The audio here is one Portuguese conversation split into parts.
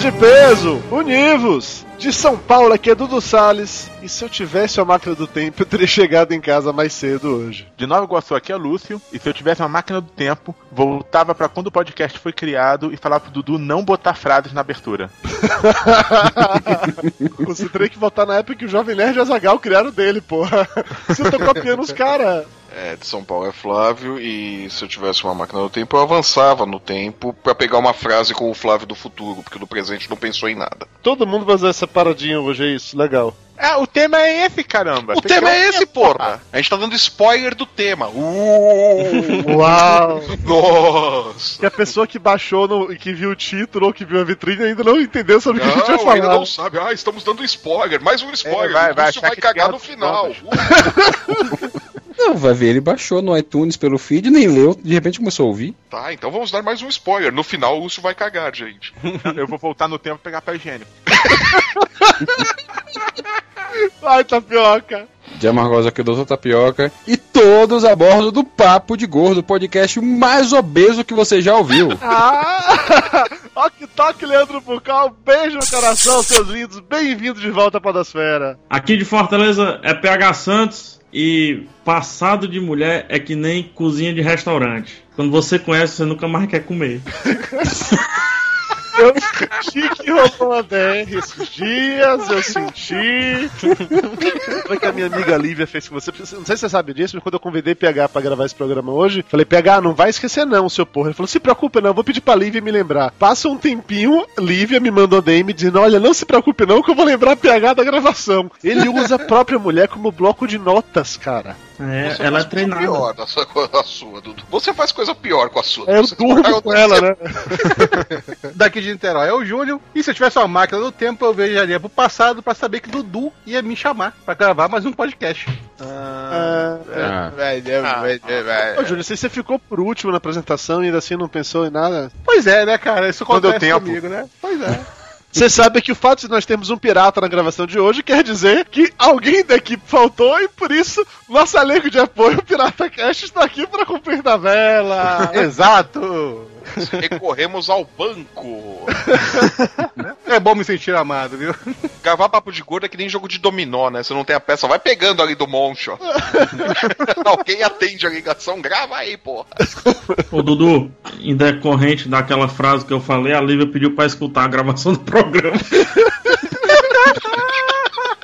De peso, univos! De São Paulo, aqui é Dudu Salles. E se eu tivesse a máquina do tempo, eu teria chegado em casa mais cedo hoje. De Nova Iguaçu, aqui é Lúcio. E se eu tivesse uma máquina do tempo, voltava para quando o podcast foi criado e falava pro Dudu não botar frases na abertura. Considerei que voltar na época que o Jovem Nerd e o Azagal criaram dele, porra. Se eu tô copiando os caras. É, de São Paulo é Flávio, e se eu tivesse uma máquina do tempo, eu avançava no tempo para pegar uma frase com o Flávio do futuro, porque do presente não pensou em nada. Todo mundo vai fazer essa paradinha hoje, é isso, legal. É, o tema é esse, caramba. O Tem tema é esse, porra! A gente tá dando spoiler do tema. Uh, Uau! nossa! Que a pessoa que baixou no, e que viu o título ou que viu a vitrine ainda não entendeu sobre o que a gente vai Não, ainda falar. não sabe. Ah, estamos dando spoiler. Mais um spoiler. É, vai, o vai vai que cagar no final. Não, vai ver, ele baixou no iTunes pelo feed, nem leu, de repente começou a ouvir. Tá, então vamos dar mais um spoiler. No final o Lúcio vai cagar, gente. Eu vou voltar no tempo e pegar papel higiênico. Ai, tapioca! De Amargosa aqui, Doutor Tapioca. E todos a bordo do Papo de Gordo, o podcast mais obeso que você já ouviu. Ah! Ó que toque, Leandro Pucal. Beijo no coração, seus lindos. Bem-vindos de volta à Podosfera. Aqui de Fortaleza é PH Santos e passado de mulher é que nem cozinha de restaurante. Quando você conhece, você nunca mais quer comer. Eu senti que rolou uma DR esses dias, eu senti. Foi que a minha amiga Lívia fez com você. Não sei se você sabe disso, mas quando eu convidei PH pra gravar esse programa hoje, falei, PH, não vai esquecer não, seu porra. Ele falou, se preocupe não, vou pedir pra Lívia me lembrar. Passa um tempinho, Lívia me mandou DM dizendo, olha, não se preocupe não, que eu vou lembrar PH da gravação. Ele usa a própria mulher como bloco de notas, cara. É, Você ela é faz coisa treinada. pior da sua, com a sua, Dudu. Você faz coisa pior com a sua. É, eu Você durmo com ela, né? Daqui de Niterói é o Júlio. E se eu tivesse uma máquina do tempo, eu viajaria pro passado pra saber que Dudu ia me chamar pra gravar mais um podcast. Ah, Ah. Ô, Júlio, se você ficou por último na apresentação e ainda assim não pensou em nada. Pois é, né, cara? Isso Quando eu acontece tempo. comigo, né? Pois é. Você sabe que o fato de nós termos um pirata na gravação de hoje quer dizer que alguém da equipe faltou e por isso nosso elenco de apoio, o Pirata Cast, está aqui para cumprir tabela. Exato! Recorremos ao banco. É bom me sentir amado, viu? Gravar papo de gordo é que nem jogo de dominó, né? Você não tem a peça, vai pegando ali do monte, ó. Alguém atende a ligação, grava aí, porra. Ô Dudu, em decorrente daquela frase que eu falei, a Lívia pediu pra escutar a gravação do programa.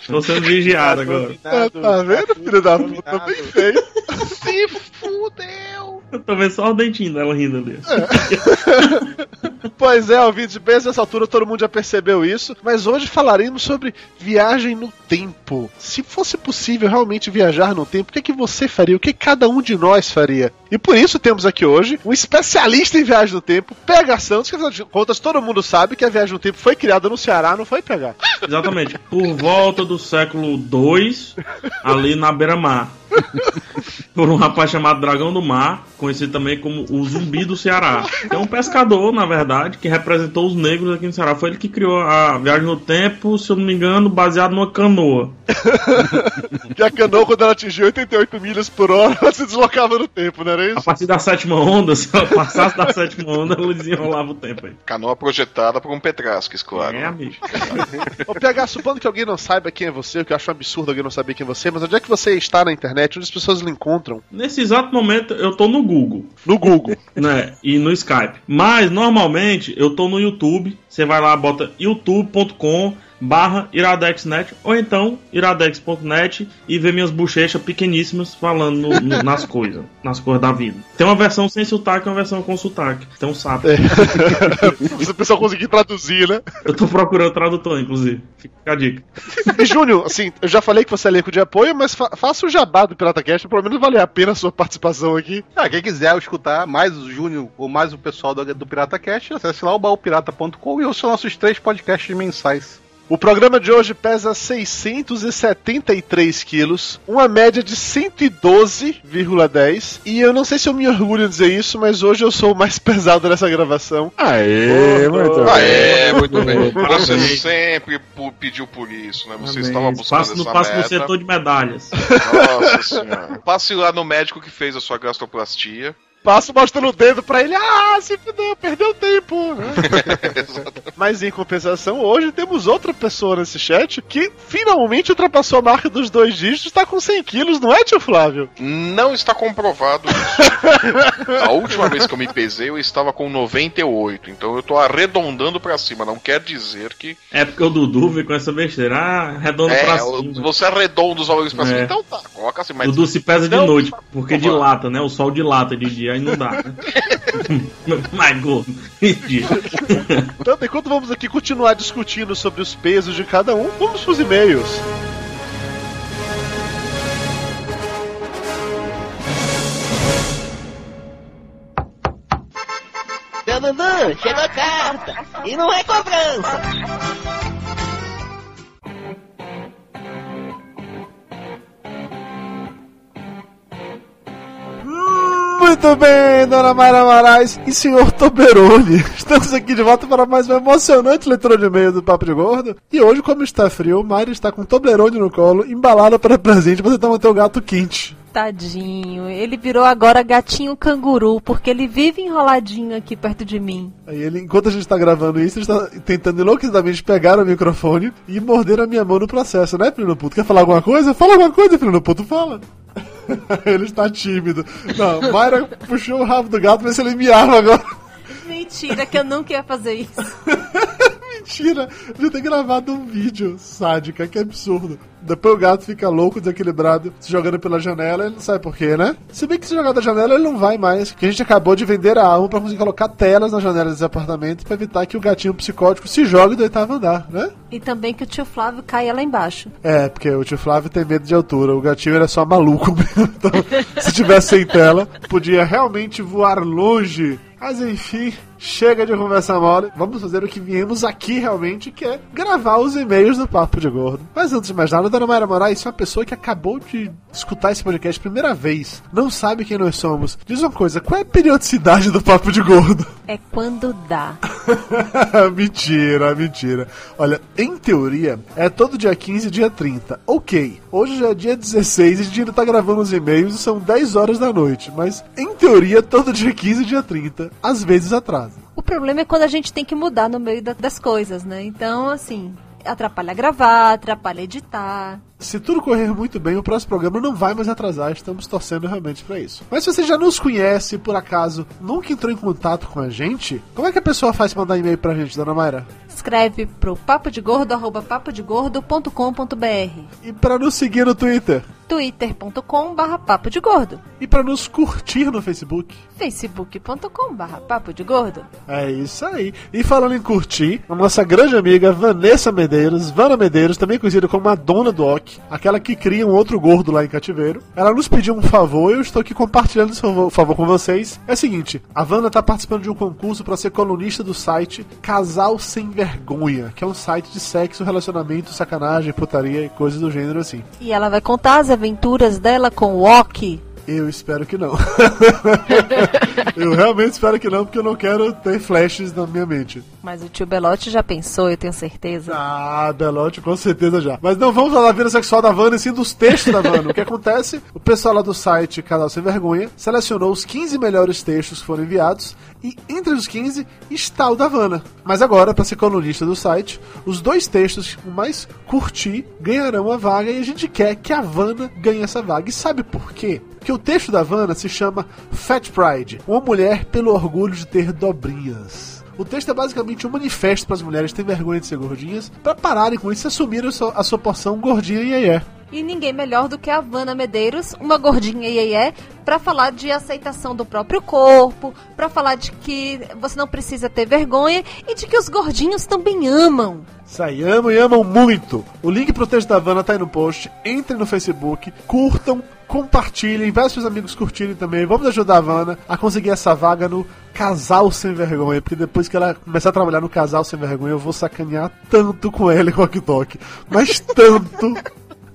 Tô sendo vigiado agora. Tá, tá vendo, filho da puta? Bem feio. Se fudeu. Eu tô vendo só o dentinho dela rindo ali. Pois é, ouvintes de bem, nessa altura todo mundo já percebeu isso, mas hoje falaremos sobre viagem no tempo. Se fosse possível realmente viajar no tempo, o que, é que você faria? O que cada um de nós faria? E por isso temos aqui hoje um especialista em viagem no tempo, PH Santos, que afinal de contas todo mundo sabe que a viagem no tempo foi criada no Ceará, não foi PH? Exatamente. Por volta do século II, ali na beira-mar. Por um rapaz chamado Dragão do Mar, conhecido também como o Zumbi do Ceará. É um pescador, na verdade, que representou os negros aqui no Ceará. Foi ele que criou a viagem no tempo, se eu não me engano, baseado numa canoa. Que a canoa, quando ela atingiu 88 milhas por hora, ela se deslocava no tempo, não era A isso? partir da sétima onda, se ela passasse da sétima onda, ela desenrolava o tempo aí. Canoa projetada por um Petrasques, claro. É, amigo. Ô PH, supondo que alguém não saiba quem é você, o que eu acho um absurdo alguém não saber quem é você, mas onde é que você está na internet, onde as pessoas lhe encontram? Nesse exato momento, eu tô no Google. No Google. né? E no Skype. Mas normalmente eu tô no YouTube. Você vai lá, bota youtube.com barra iradexnet ou então iradex.net e ver minhas bochechas pequeníssimas falando no- no- nas coisas, nas coisas da vida. Tem uma versão sem sotaque e uma versão com sotaque. Tem um sapo. Se o pessoal conseguir traduzir, né? Eu tô procurando tradutor, inclusive. Fica a dica. E Júnior, assim, eu já falei que você é elenco de apoio, mas fa faça o jabá do Pirata Cast, pelo menos vale a pena a sua participação aqui. Ah, quem quiser escutar mais o Júnior ou mais o pessoal do, do Pirata Cast, acesse lá o baúpirata.com e ouça nossos três podcasts mensais. O programa de hoje pesa 673 quilos, uma média de 112,10. E eu não sei se eu me orgulho de dizer isso, mas hoje eu sou o mais pesado nessa gravação. Aê, muito Ah, bem. é, muito bem. Você sempre pediu por isso, né? Você Parabéns. estava buscando Passe no essa passe no meta. setor de medalhas. Nossa senhora. Passe lá no médico que fez a sua gastroplastia. Passo mostrando o dedo pra ele, ah, se fudeu, perdeu tempo. né? Mas em compensação, hoje temos outra pessoa nesse chat que finalmente ultrapassou a marca dos dois dígitos, tá com 100 quilos, não é, tio Flávio? Não está comprovado isso. A última vez que eu me pesei, eu estava com 98. Então eu tô arredondando pra cima. Não quer dizer que. É porque o Dudu veio com essa besteira, ah, redondo pra É, cima. você arredonda os valores pra cima. É. Então tá, coloca assim. Mas Dudu se pesa de não noite, está porque dilata, né? O sol dilata de dia, aí não dá, né? Gordo. Ridículo. Então, enquanto vamos aqui continuar discutindo sobre os pesos de cada um, vamos pros e-mails. Dudu, chegou a carta. E não é cobrança. Muito bem, dona Mayra Moraes e senhor Toberoni. Estamos aqui de volta para mais uma emocionante leitura de e-mail do Papo de Gordo. E hoje, como está frio, Mayra está com Toblerone no colo, embalada para presente para tentar manter o gato quente. Tadinho, ele virou agora gatinho canguru, porque ele vive enroladinho aqui perto de mim. Aí ele, enquanto a gente está gravando isso, ele está tentando enlouquecidamente pegar o microfone e morder a minha mão no processo, né, filho do puto? Quer falar alguma coisa? Fala alguma coisa, filho do puto, fala. ele está tímido. Não, Mayra puxou o rabo do gato, mas se ele miava agora. Mentira, que eu não queria fazer isso. Mentira, de ter gravado um vídeo sádica, que absurdo. Depois o gato fica louco, desequilibrado, se jogando pela janela, ele não sabe porquê, né? Se bem que se jogar da janela, ele não vai mais. Que a gente acabou de vender a alma pra conseguir colocar telas na janela desse apartamento pra evitar que o gatinho psicótico se jogue do oitavo andar, né? E também que o tio Flávio caia lá embaixo. É, porque o tio Flávio tem medo de altura, o gatinho era só maluco mesmo. Então, se tivesse sem tela, podia realmente voar longe. Mas enfim, chega de conversa mole. Vamos fazer o que viemos aqui realmente, que é gravar os e-mails do Papo de Gordo. Mas antes de mais nada, Dona Mayra Moraes é uma pessoa que acabou de escutar esse podcast primeira vez. Não sabe quem nós somos. Diz uma coisa, qual é a periodicidade do Papo de Gordo? É quando dá. mentira, mentira. Olha, em teoria, é todo dia 15 e dia 30. Ok, hoje já é dia 16 e a gente ainda tá gravando os e-mails e são 10 horas da noite. Mas, em teoria, todo dia 15 e dia 30. Às vezes atrasa. Problema é quando a gente tem que mudar no meio da- das coisas, né? Então, assim, atrapalha gravar, atrapalha editar. Se tudo correr muito bem, o próximo programa não vai mais atrasar, estamos torcendo realmente pra isso. Mas se você já nos conhece, por acaso, nunca entrou em contato com a gente, como é que a pessoa faz pra mandar e-mail pra gente, dona Mayra? Escreve pro papodegordo, arroba papodegordo.com.br E pra nos seguir no Twitter? twitter.com barra papo de gordo E pra nos curtir no Facebook? facebook.com barra papo de gordo É isso aí. E falando em curtir, a nossa grande amiga Vanessa Medeiros, Vana Medeiros, também conhecida como a dona do OC, aquela que cria um outro gordo lá em cativeiro, ela nos pediu um favor eu estou aqui compartilhando esse favor, favor com vocês. É o seguinte, a Vana está participando de um concurso para ser colunista do site Casal Sem Vergonha, que é um site de sexo, relacionamento, sacanagem, putaria e coisas do gênero assim. E ela vai contar as aventuras dela com o Ok. Eu espero que não. eu realmente espero que não, porque eu não quero ter flashes na minha mente. Mas o tio Belote já pensou, eu tenho certeza. Ah, Belote, com certeza já. Mas não vamos falar da vida sexual da Vanna, e sim dos textos da Vanna. o que acontece? O pessoal lá do site Canal Sem Vergonha selecionou os 15 melhores textos que foram enviados e entre os 15 está o da Vanna. Mas agora, para ser colunista do site, os dois textos que mais curti ganharão a vaga e a gente quer que a Vanna ganhe essa vaga. E sabe por quê? Porque o texto da Vanna se chama Fat Pride, uma mulher pelo orgulho de ter dobrinhas. O texto é basicamente um manifesto para as mulheres têm vergonha de ser gordinhas, para pararem com isso e assumirem a sua, porção gordinha e iê E ninguém melhor do que a Vanna Medeiros, uma gordinha iê para falar de aceitação do próprio corpo, para falar de que você não precisa ter vergonha e de que os gordinhos também amam. Aí, amam e amam muito. O link pro texto da Vanna tá aí no post. Entrem no Facebook, curtam, compartilhem, peçam seus amigos curtirem também. Vamos ajudar a Vanna a conseguir essa vaga no Casal Sem Vergonha, porque depois que ela começar a trabalhar no Casal Sem Vergonha, eu vou sacanear tanto com ela e com o Tok. Mas tanto.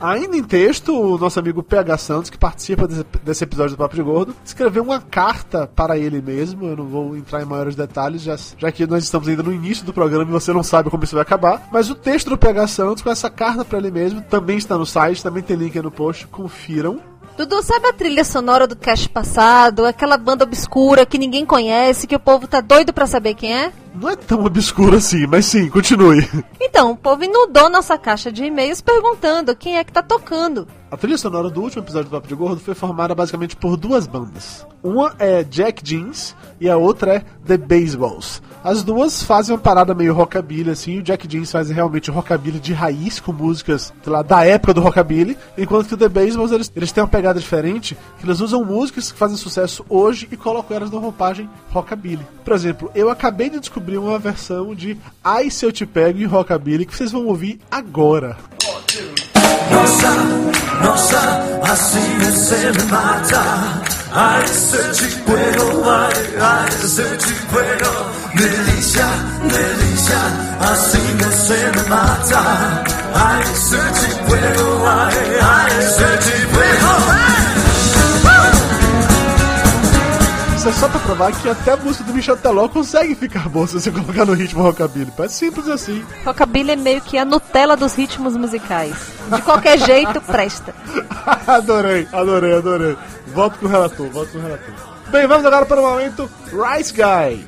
Ainda em texto, o nosso amigo PH Santos, que participa desse, desse, episódio do Papo de Gordo, escreveu uma carta para ele mesmo. Eu não vou entrar em maiores detalhes, já, já que nós estamos ainda no início do programa e você não sabe como isso vai acabar. Mas o texto do PH Santos, com essa carta para ele mesmo, também está no site, também tem link aí no post. Confiram. Dudu, sabe a trilha sonora do cast passado? Aquela banda obscura que ninguém conhece, que o povo tá doido pra saber quem é? Não é tão obscuro assim, mas sim, continue. Então, o povo inundou nossa caixa de e-mails perguntando quem é que tá tocando. A trilha sonora do último episódio do Papo de Gordo foi formada basicamente por duas bandas. Uma é Jack Jeans e a outra é The Baseballs. As duas fazem uma parada meio rockabilly, assim. O Jack Jeans faz realmente rockabilly de raiz, com músicas lá, da época do rockabilly. Enquanto que o The Baseballs, eles, eles têm uma pegada diferente, que eles usam músicas que fazem sucesso hoje e colocam elas na roupagem rockabilly. Por exemplo, eu acabei de descobrir uma versão de Ai Se Eu Te Pego em rockabilly que vocês vão ouvir agora. Nossa, nossa, assim você me mata. Ai, se te pego, ai, ai, se te pego. Delícia, delícia, assim você me mata. Ai, se te pego, ai, ai, Isso é só pra provar que até a música do Michel Teló consegue ficar boa se você colocar no ritmo rockabilly. É simples assim. Rockabilly é meio que a Nutella dos ritmos musicais. De qualquer jeito, presta. adorei, adorei, adorei. Volto com o relator, volto com o relator. Bem, vamos agora para o momento Rice Guy.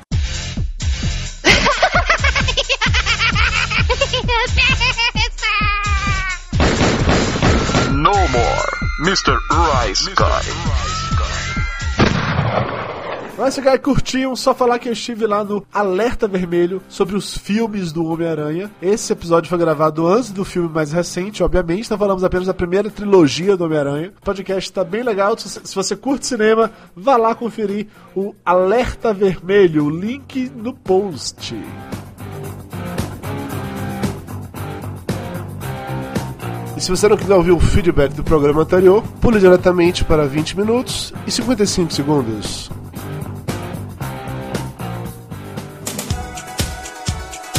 No more, Mr. Rice Guy. Mas se guy curtiam, só falar que eu estive lá no Alerta Vermelho sobre os filmes do Homem-Aranha. Esse episódio foi gravado antes do filme mais recente, obviamente, então falamos apenas da primeira trilogia do Homem-Aranha. O podcast está bem legal, se você curte cinema, vá lá conferir o Alerta Vermelho, link no post. E se você não quiser ouvir o feedback do programa anterior, pule diretamente para 20 minutos e 55 segundos.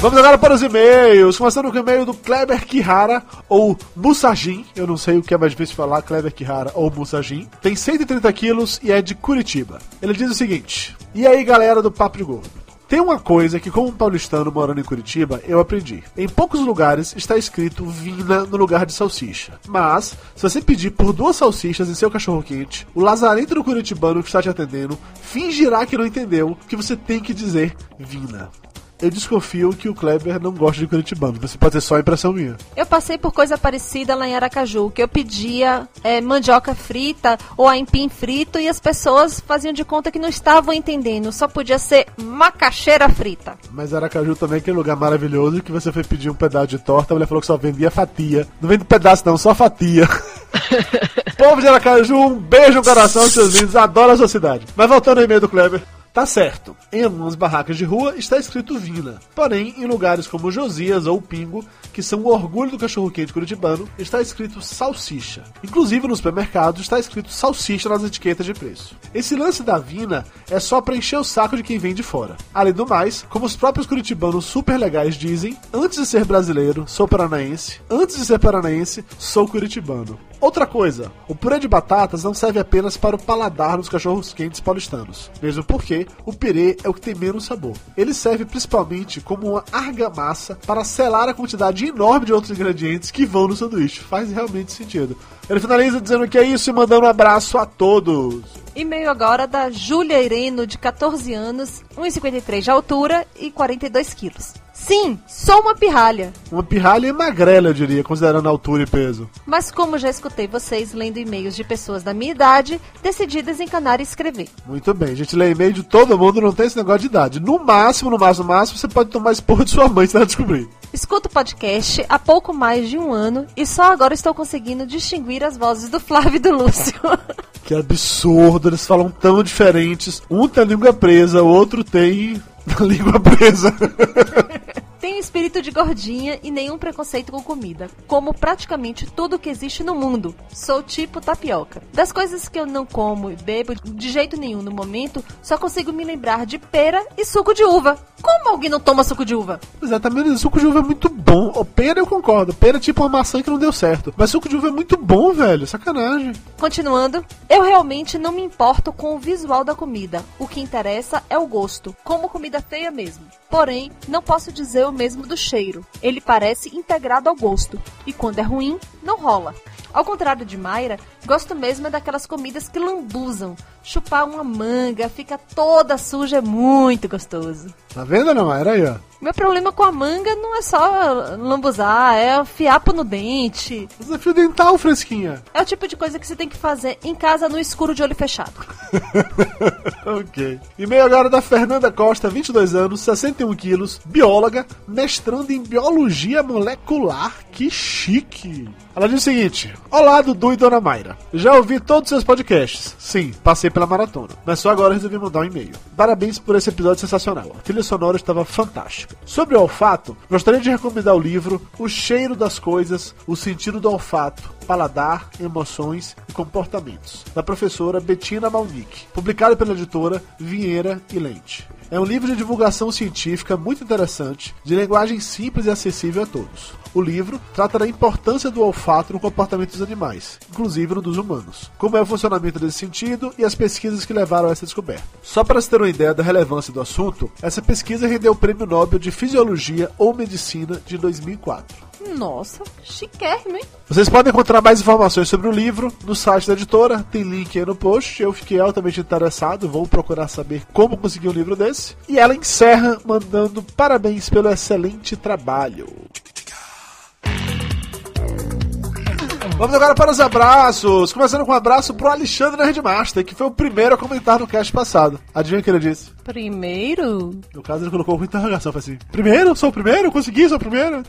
Vamos agora para os e-mails. Começando com o e-mail do Kleber Kihara, ou Musajin. Eu não sei o que é mais difícil falar, Kleber Kihara ou Musajin. Tem 130 quilos e é de Curitiba. Ele diz o seguinte: E aí, galera do Papo de Gordo? Tem uma coisa que, como paulistano morando em Curitiba, eu aprendi. Em poucos lugares está escrito vina no lugar de salsicha. Mas, se você pedir por duas salsichas em seu cachorro-quente, o lazarento do curitibano que está te atendendo fingirá que não entendeu que você tem que dizer vina eu desconfio que o Kleber não gosta de Curitibano. Você pode ter só impressão minha. Eu passei por coisa parecida lá em Aracaju, que eu pedia é, mandioca frita ou aipim frito e as pessoas faziam de conta que não estavam entendendo. Só podia ser macaxeira frita. Mas Aracaju também é aquele lugar maravilhoso que você foi pedir um pedaço de torta, a mulher falou que só vendia fatia. Não vende pedaço não, só fatia. Povo de Aracaju, um beijo no coração, seus lindos. Adoro a sua cidade. Mas voltando ao e-mail do Kleber. Tá certo, em algumas barracas de rua está escrito Vina. Porém, em lugares como Josias ou Pingo, que são o orgulho do cachorro-quente curitibano, está escrito salsicha. Inclusive nos supermercados está escrito salsicha nas etiquetas de preço. Esse lance da Vina é só para encher o saco de quem vem de fora. Além do mais, como os próprios curitibanos super legais dizem, antes de ser brasileiro, sou paranaense, antes de ser paranaense, sou curitibano. Outra coisa, o purê de batatas não serve apenas para o paladar dos cachorros quentes paulistanos, mesmo porque o purê é o que tem menos sabor. Ele serve principalmente como uma argamassa para selar a quantidade enorme de outros ingredientes que vão no sanduíche. Faz realmente sentido. Ele finaliza dizendo que é isso e mandando um abraço a todos. E-mail agora da Júlia Ireno, de 14 anos, 1,53 de altura e 42 quilos. Sim, sou uma pirralha. Uma pirralha e magrela, eu diria, considerando a altura e peso. Mas como já escutei vocês lendo e-mails de pessoas da minha idade, decidi desencanar e escrever. Muito bem, a gente lê e-mail de todo mundo, não tem esse negócio de idade. No máximo, no máximo, no máximo, você pode tomar esporro de sua mãe se ela descobrir. Escuto o podcast há pouco mais de um ano e só agora estou conseguindo distinguir as vozes do Flávio e do Lúcio. Que absurdo, eles falam tão diferentes. Um tem a língua presa, o outro tem língua presa. Tenho espírito de gordinha e nenhum preconceito com comida, como praticamente tudo que existe no mundo. Sou tipo tapioca. Das coisas que eu não como e bebo de jeito nenhum no momento, só consigo me lembrar de pera e suco de uva. Como alguém não toma suco de uva? Exatamente, o suco de uva é muito bom. O pera eu concordo, pera é tipo uma maçã que não deu certo. Mas suco de uva é muito bom, velho, sacanagem. Continuando, eu realmente não me importo com o visual da comida. O que interessa é o gosto, como comida feia mesmo. Porém, não posso dizer o mesmo do cheiro. Ele parece integrado ao gosto. E quando é ruim, não rola. Ao contrário de Mayra, gosto mesmo é daquelas comidas que lambuzam. Chupar uma manga, fica toda suja, é muito gostoso. Tá vendo, não? Era aí, ó. Meu problema com a manga não é só lambuzar, é fiapo no dente. Desafio dental, fresquinha. É o tipo de coisa que você tem que fazer em casa no escuro de olho fechado. ok. E-mail agora da Fernanda Costa, 22 anos, 61 quilos, bióloga, mestrando em biologia molecular. Que chique! Ela diz o seguinte: Olá, Dudu e Dona Mayra. Já ouvi todos os seus podcasts. Sim, passei pela maratona. Mas só agora resolvi mandar um e-mail. Parabéns por esse episódio sensacional. A trilha sonora estava fantástica. Sobre o olfato, gostaria de recomendar o livro O Cheiro das Coisas, O Sentido do Olfato, Paladar, Emoções e Comportamentos, da professora Bettina Malnick, publicado pela editora Vinheira e Lente. É um livro de divulgação científica muito interessante, de linguagem simples e acessível a todos. O livro trata da importância do olfato no comportamento dos animais, inclusive no dos humanos, como é o funcionamento desse sentido e as pesquisas que levaram a essa descoberta. Só para se ter uma ideia da relevância do assunto, essa pesquisa rendeu o Prêmio Nobel de Fisiologia ou Medicina de 2004. Nossa, chiquérrimo, hein? Vocês podem encontrar mais informações sobre o livro no site da editora, tem link aí no post. Eu fiquei altamente interessado, vou procurar saber como conseguir um livro desse. E ela encerra mandando parabéns pelo excelente trabalho. Vamos agora para os abraços. Começando com um abraço pro Alexandre Nerdmaster, que foi o primeiro a comentar no cast passado. Adivinha o que ele disse? Primeiro? No caso, ele colocou com interrogação. Foi assim: Primeiro? Sou o primeiro? Consegui, sou o primeiro?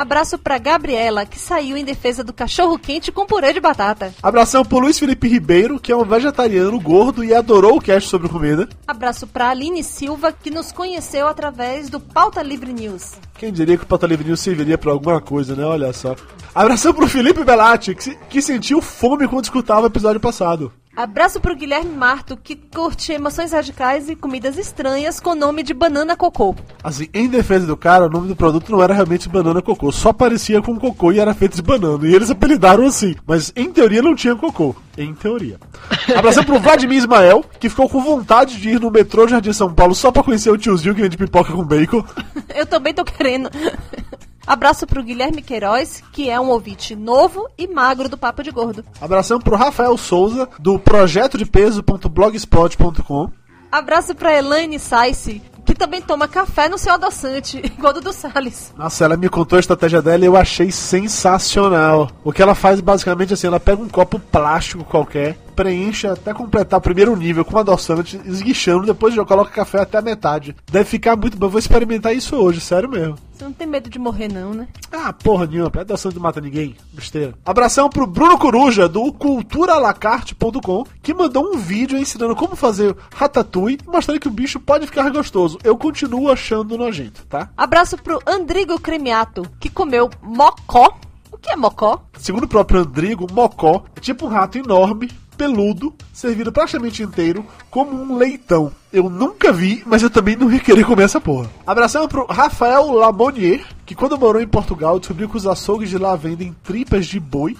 Abraço pra Gabriela, que saiu em defesa do cachorro quente com purê de batata. Abração pro Luiz Felipe Ribeiro, que é um vegetariano gordo e adorou o cast sobre comida. Abraço pra Aline Silva, que nos conheceu através do Pauta Livre News. Quem diria que o Pauta Livre News serviria pra alguma coisa, né? Olha só. Abração pro Felipe Belatti, que, se- que sentiu fome quando escutava o episódio passado. Abraço pro Guilherme Marto, que curte emoções radicais e comidas estranhas com nome de banana cocô. Assim, em defesa do cara, o nome do produto não era realmente banana cocô, só parecia com cocô e era feito de banana. E eles apelidaram assim, mas em teoria não tinha cocô. Em teoria. Abração pro Vladimir Ismael, que ficou com vontade de ir no metrô Jardim São Paulo só pra conhecer o tiozinho que vende pipoca com bacon. Eu também tô querendo. Abraço pro Guilherme Queiroz, que é um ouvinte novo e magro do Papo de Gordo. Abração pro Rafael Souza, do projeto de peso.blogspot.com. Abraço pra Elaine Saisse, que também toma café no seu adoçante, igual do do Salles. Nossa, ela me contou a estratégia dela e eu achei sensacional. O que ela faz basicamente assim, ela pega um copo plástico qualquer, preenche até completar o primeiro nível com adoçante, esguichando, depois já coloca café até a metade. Deve ficar muito bom. Eu vou experimentar isso hoje, sério mesmo. Você não tem medo de morrer, não, né? Ah, porra nenhuma, adoçante não mata ninguém. Besteira. Abração pro Bruno Coruja, do culturalacarte.com, que mandou um vídeo ensinando como fazer ratatouille e mostrando que o bicho pode ficar gostoso. Eu continuo achando nojento, tá? Abraço pro Andrigo Cremiato, que comeu mocó. O que é mocó? Segundo o próprio Andrigo, mocó é tipo um rato enorme, peludo, servido praticamente inteiro, como um leitão. Eu nunca vi, mas eu também não ia querer comer essa porra. Abração pro Rafael Lamonier, que quando morou em Portugal descobriu que os açougues de lá vendem tripas de boi.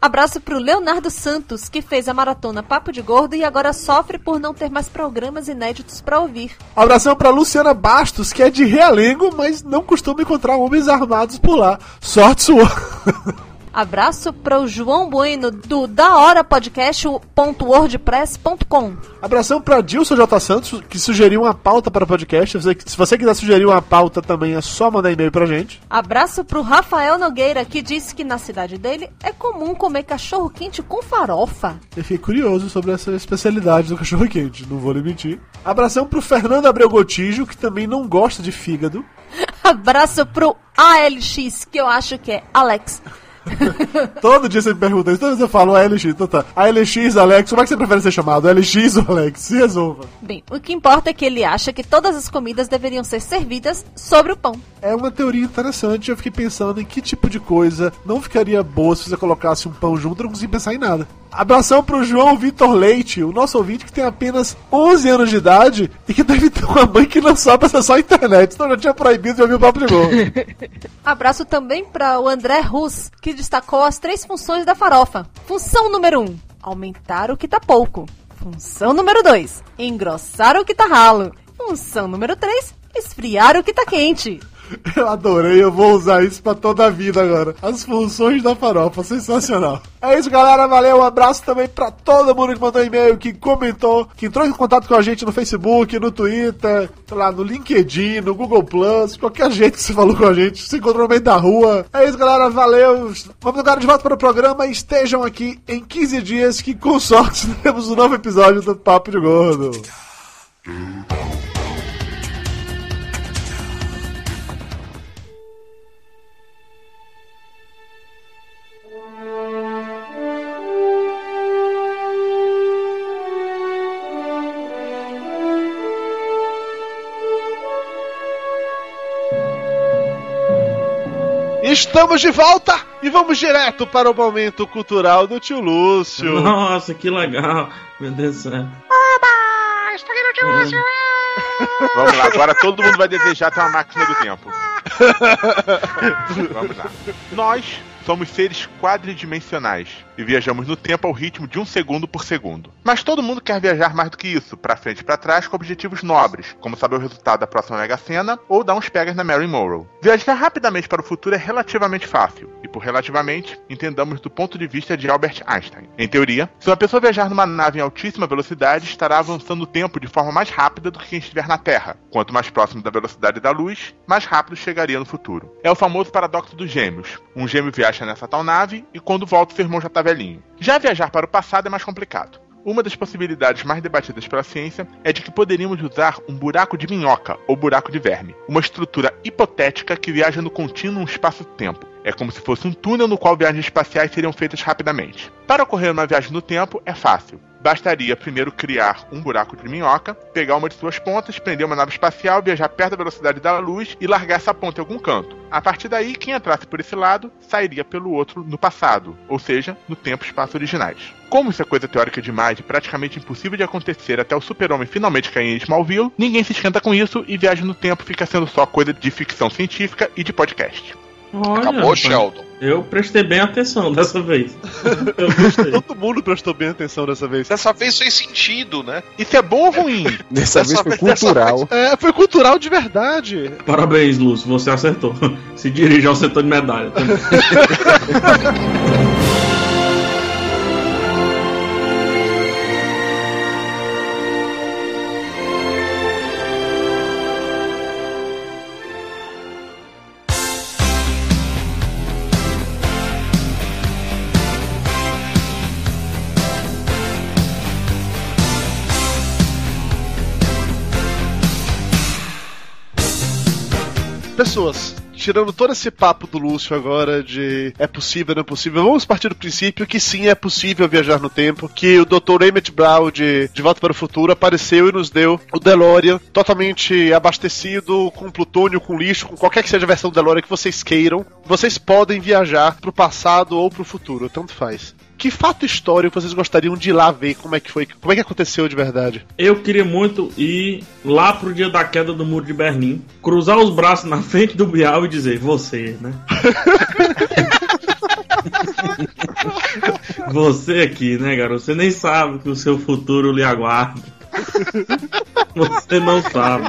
Abraço pro Leonardo Santos, que fez a maratona Papo de Gordo e agora sofre por não ter mais programas inéditos pra ouvir. Abração pra Luciana Bastos, que é de Realengo, mas não costuma encontrar homens armados por lá. Sorte sua. Abraço para o João Bueno do Da Hora Podcast.wordpress.com. Abração pra Dilson J. Santos, que sugeriu uma pauta para o podcast. Se você- Se você quiser sugerir uma pauta também, é só mandar e-mail pra gente. Abraço pro Rafael Nogueira, que disse que na cidade dele é comum comer cachorro quente com farofa. Eu fiquei curioso sobre essa especialidade do cachorro quente, não vou lhe mentir. Abração pro Fernando Abreu Gotijo, que também não gosta de fígado. Abraço pro ALX, que eu acho que é Alex. Todo dia você me pergunta isso, toda vez eu falo ALX, então tá. ALX, Alex, como é que você prefere ser chamado? ALX ou Alex? Se resolva. Bem, o que importa é que ele acha que todas as comidas deveriam ser servidas sobre o pão. É uma teoria interessante, eu fiquei pensando em que tipo de coisa não ficaria boa se você colocasse um pão junto, eu não consegui pensar em nada. Abração pro João Vitor Leite, o nosso ouvinte que tem apenas 11 anos de idade e que deve ter uma mãe que não sabe acessar a internet, então já tinha proibido de ouvir o papo de gol. Abraço também para o André Rus, que destacou as três funções da farofa. Função número 1, um, aumentar o que tá pouco. Função número 2, engrossar o que tá ralo. Função número 3, esfriar o que tá quente. Eu adorei, eu vou usar isso pra toda a vida agora. As funções da farofa, sensacional. É isso, galera, valeu. Um abraço também pra todo mundo que mandou e-mail, que comentou, que entrou em contato com a gente no Facebook, no Twitter, sei lá, no LinkedIn, no Google Plus, qualquer jeito que você falou com a gente, se encontrou no meio da rua. É isso, galera, valeu. Vamos agora de volta para o programa e estejam aqui em 15 dias, que com sorte teremos um novo episódio do Papo de Gordo. Estamos de volta e vamos direto para o momento cultural do tio Lúcio. Nossa, que legal. Meu Deus do céu. Vamos lá, agora todo mundo vai desejar ter uma máquina do tempo. Vamos lá. Nós somos seres quadridimensionais e viajamos no tempo ao ritmo de um segundo por segundo. Mas todo mundo quer viajar mais do que isso, pra frente e pra trás, com objetivos nobres, como saber o resultado da próxima Mega Sena ou dar uns pegas na Mary Morrow. Viajar rapidamente para o futuro é relativamente fácil, e por relativamente, entendamos do ponto de vista de Albert Einstein. Em teoria, se uma pessoa viajar numa nave em altíssima velocidade, estará avançando o tempo de forma mais rápida do que quem estiver na Terra. Quanto mais próximo da velocidade da luz, mais rápido chegaria no futuro. É o famoso paradoxo dos gêmeos. Um gêmeo viaja nessa tal nave e quando volta seu irmão já tá velhinho. Já viajar para o passado é mais complicado. Uma das possibilidades mais debatidas pela ciência é de que poderíamos usar um buraco de minhoca ou buraco de verme, uma estrutura hipotética que viaja no contínuo espaço-tempo. É como se fosse um túnel no qual viagens espaciais seriam feitas rapidamente. Para ocorrer uma viagem no tempo é fácil. Bastaria primeiro criar um buraco de minhoca, pegar uma de suas pontas, prender uma nave espacial, viajar perto da velocidade da luz e largar essa ponta em algum canto. A partir daí, quem entrasse por esse lado sairia pelo outro no passado, ou seja, no tempo e espaço originais. Como isso é coisa teórica demais e praticamente impossível de acontecer até o super-homem finalmente cair em Smallville, ninguém se esquenta com isso e viagem no tempo fica sendo só coisa de ficção científica e de podcast. Olha, Acabou, rapaz, Sheldon. Eu prestei bem atenção dessa vez. Eu gostei. Todo mundo prestou bem atenção dessa vez. Dessa vez fez sentido, né? Isso é bom ou ruim? Dessa vez foi vez- dessa cultural. É, foi cultural de verdade. Parabéns, Lúcio, você acertou. Se dirige ao setor de medalha. Pessoas, tirando todo esse papo do Lúcio agora de é possível, não é possível, vamos partir do princípio que sim é possível viajar no tempo, que o Dr. Emmett Brown de De Volta para o Futuro apareceu e nos deu o DeLorean totalmente abastecido com plutônio, com lixo, com qualquer que seja a versão do DeLorean que vocês queiram. Vocês podem viajar pro passado ou pro futuro, tanto faz. Que fato histórico vocês gostariam de ir lá ver como é que foi, como é que aconteceu de verdade? Eu queria muito ir lá pro dia da queda do muro de Berlim, cruzar os braços na frente do Bial e dizer, você, né? você aqui, né, garoto? Você nem sabe que o seu futuro lhe aguarda. Você não sabe.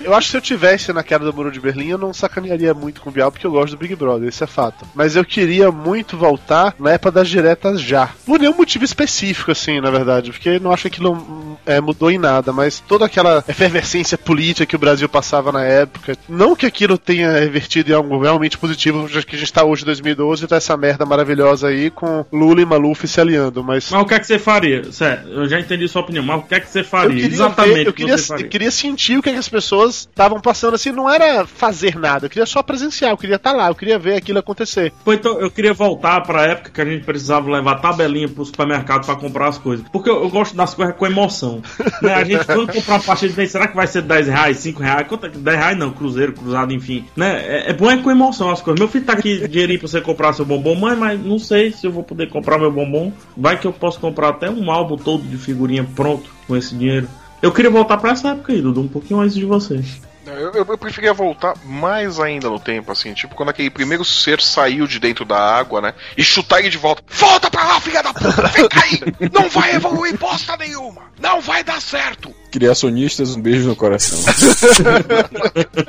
Eu acho que se eu tivesse na queda do Muro de Berlim, eu não sacanearia muito com o Bial, porque eu gosto do Big Brother, isso é fato. Mas eu queria muito voltar na época das diretas já. Por nenhum motivo específico, assim, na verdade, porque não acho que aquilo é, mudou em nada, mas toda aquela efervescência política que o Brasil passava na época, não que aquilo tenha revertido em algo realmente positivo, já que a gente tá hoje em 2012 e tá essa merda maravilhosa aí com Lula e Maluf se aliando, mas. Mas o que é que você faria? Sério, eu já entendi sua opinião, mas o que é que você Eu faria? queria, Exatamente ver, eu, o que queria, eu queria sentir o que, é que as pessoas estavam passando assim. Não era fazer nada, eu queria só presenciar, eu queria estar lá, eu queria ver aquilo acontecer. Pô, então eu queria voltar pra época que a gente precisava levar tabelinha pro supermercado pra comprar as coisas. Porque eu, eu gosto das coisas com emoção. né? A gente quando comprar uma pastilha de será que vai ser 10 reais, 5 reais? Quanto é que 10 reais não, cruzeiro, cruzado, enfim. Né? É, é bom é com emoção as coisas. Meu filho tá aqui dinheirinho pra você comprar seu bombom, mãe, mas não sei se eu vou poder comprar meu bombom. Vai que eu posso comprar até um álbum todo de figurinha pronto com esse dinheiro. Eu queria voltar pra essa época aí, Dudu, um pouquinho antes de vocês. Eu, eu, eu preferia voltar mais ainda no tempo, assim, tipo quando aquele primeiro ser saiu de dentro da água, né? E chutar ele de volta. Volta pra lá, filha da puta! Vem cair! Não vai evoluir bosta nenhuma! Não vai dar certo! Criacionistas, um beijo no coração.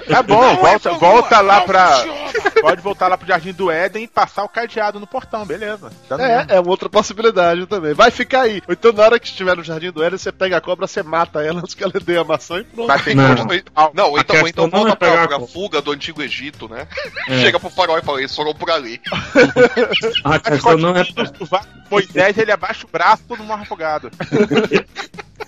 Tá bom, Não volta, volta lá pra. Pode voltar lá pro Jardim do Éden e passar o cadeado no portão, beleza. Tá É, mesmo. é uma outra possibilidade também. Vai ficar aí. Então, na hora que estiver no Jardim do Éden, você pega a cobra, você mata ela antes que ela dê a maçã e pronto. Vai ter Não. que- Não, A então, então volta é pra, fuga do antigo Egito, né? É. Chega pro farol e fala, eles foram por ali. A questão não é. Moisés, ele abaixa o braço, todo mundo afogado.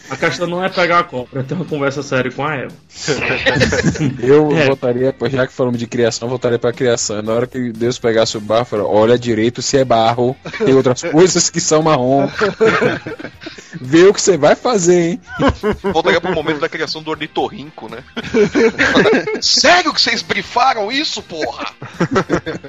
A questão não é pegar a cobra, é ter uma conversa séria com a Eva. Eu É. voltaria, pois já que falamos de criação, eu voltaria pra criação. Na hora que Deus pegasse o barro, falou, olha direito se é barro, tem outras coisas que são marrom. Vê o que você vai fazer, hein? Voltaria pro momento da criação do ornitorrinco, né? Sério que vocês brifaram isso, porra?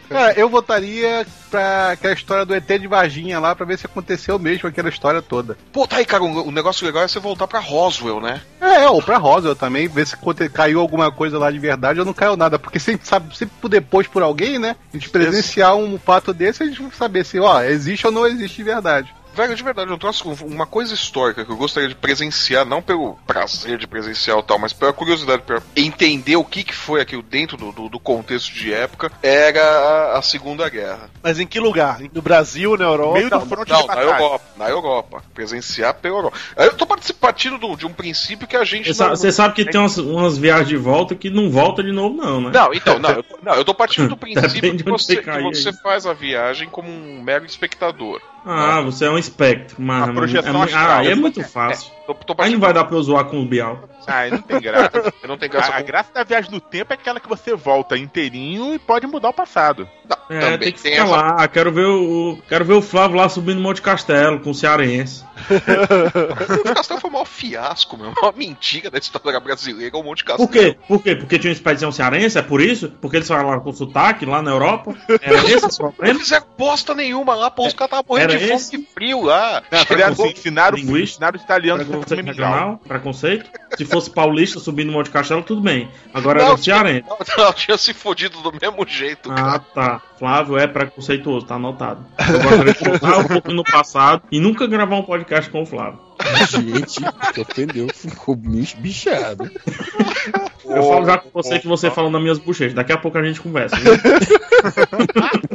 Cara, eu votaria pra aquela história do ET de Varginha lá pra ver se aconteceu mesmo aquela história toda. Pô, tá aí, cara, o o negócio legal é você voltar pra Roswell, né? É, ou pra Roswell também, ver se caiu alguma coisa lá de verdade ou não caiu nada. Porque sempre sabe, sempre depois por alguém, né? A gente presenciar um fato desse, a gente vai saber se, ó, existe ou não existe de verdade. Velho, de verdade, eu trouxe uma coisa histórica que eu gostaria de presenciar, não pelo prazer de presenciar ou tal, mas pela curiosidade, pra entender o que, que foi aquilo dentro do, do, do contexto de época, era a, a Segunda Guerra. Mas em que lugar? No Brasil, na Europa? Meio do fronte Não, de na. Europa, na Europa. Presenciar pela Europa. Eu tô participando do- de um princípio que a gente Você sabe, não- você sabe que tem umas, umas viagens de volta que não volta de novo, não, né? Não, então, não, eu, não, eu tô partindo do princípio que você, que você faz a viagem como um mero espectador. Ah, você é um espectro, mas. Uma projeção é, mu- astral. ah, é muito fácil. Tô, tô Aí não vai dar pra eu zoar com o Bial. Ah, não tem graça. Eu não tenho graça A, a graça da viagem no tempo é aquela que você volta inteirinho e pode mudar o passado. Não, É, também tem que tem ficar essa lá. Quero ver o. Quero ver o Flávio lá subindo Monte Castelo com o Cearense. O Monte Castelo foi o maior fiasco, meu. A maior mentira da história brasileira é o Monte Castelo. Por quê? Por quê? Porque tinha uma expedição cearense? É por isso? Porque eles falaram com sotaque lá na Europa? Era esse o Não problema? fizeram bosta nenhuma lá, pô. Os caras estavam morrendo de fome e frio lá. Não, Chegou- assim, ensinaram, ensinaram os italianos mingau. regional? Preconceito? Se fosse paulista subindo Monte Castelo, tudo bem. Agora Não, era cearense. Não, não, tinha se fodido do mesmo jeito, Ah, cara. tá. Flávio é preconceituoso, tá anotado. Eu gostaria de voltar um pouco no passado e nunca gravar um podcast com o Flávio. Gente, se ofendeu, ficou bichado. Eu falo já com você que você fala nas minhas bochechas. Daqui a pouco a gente conversa. viu?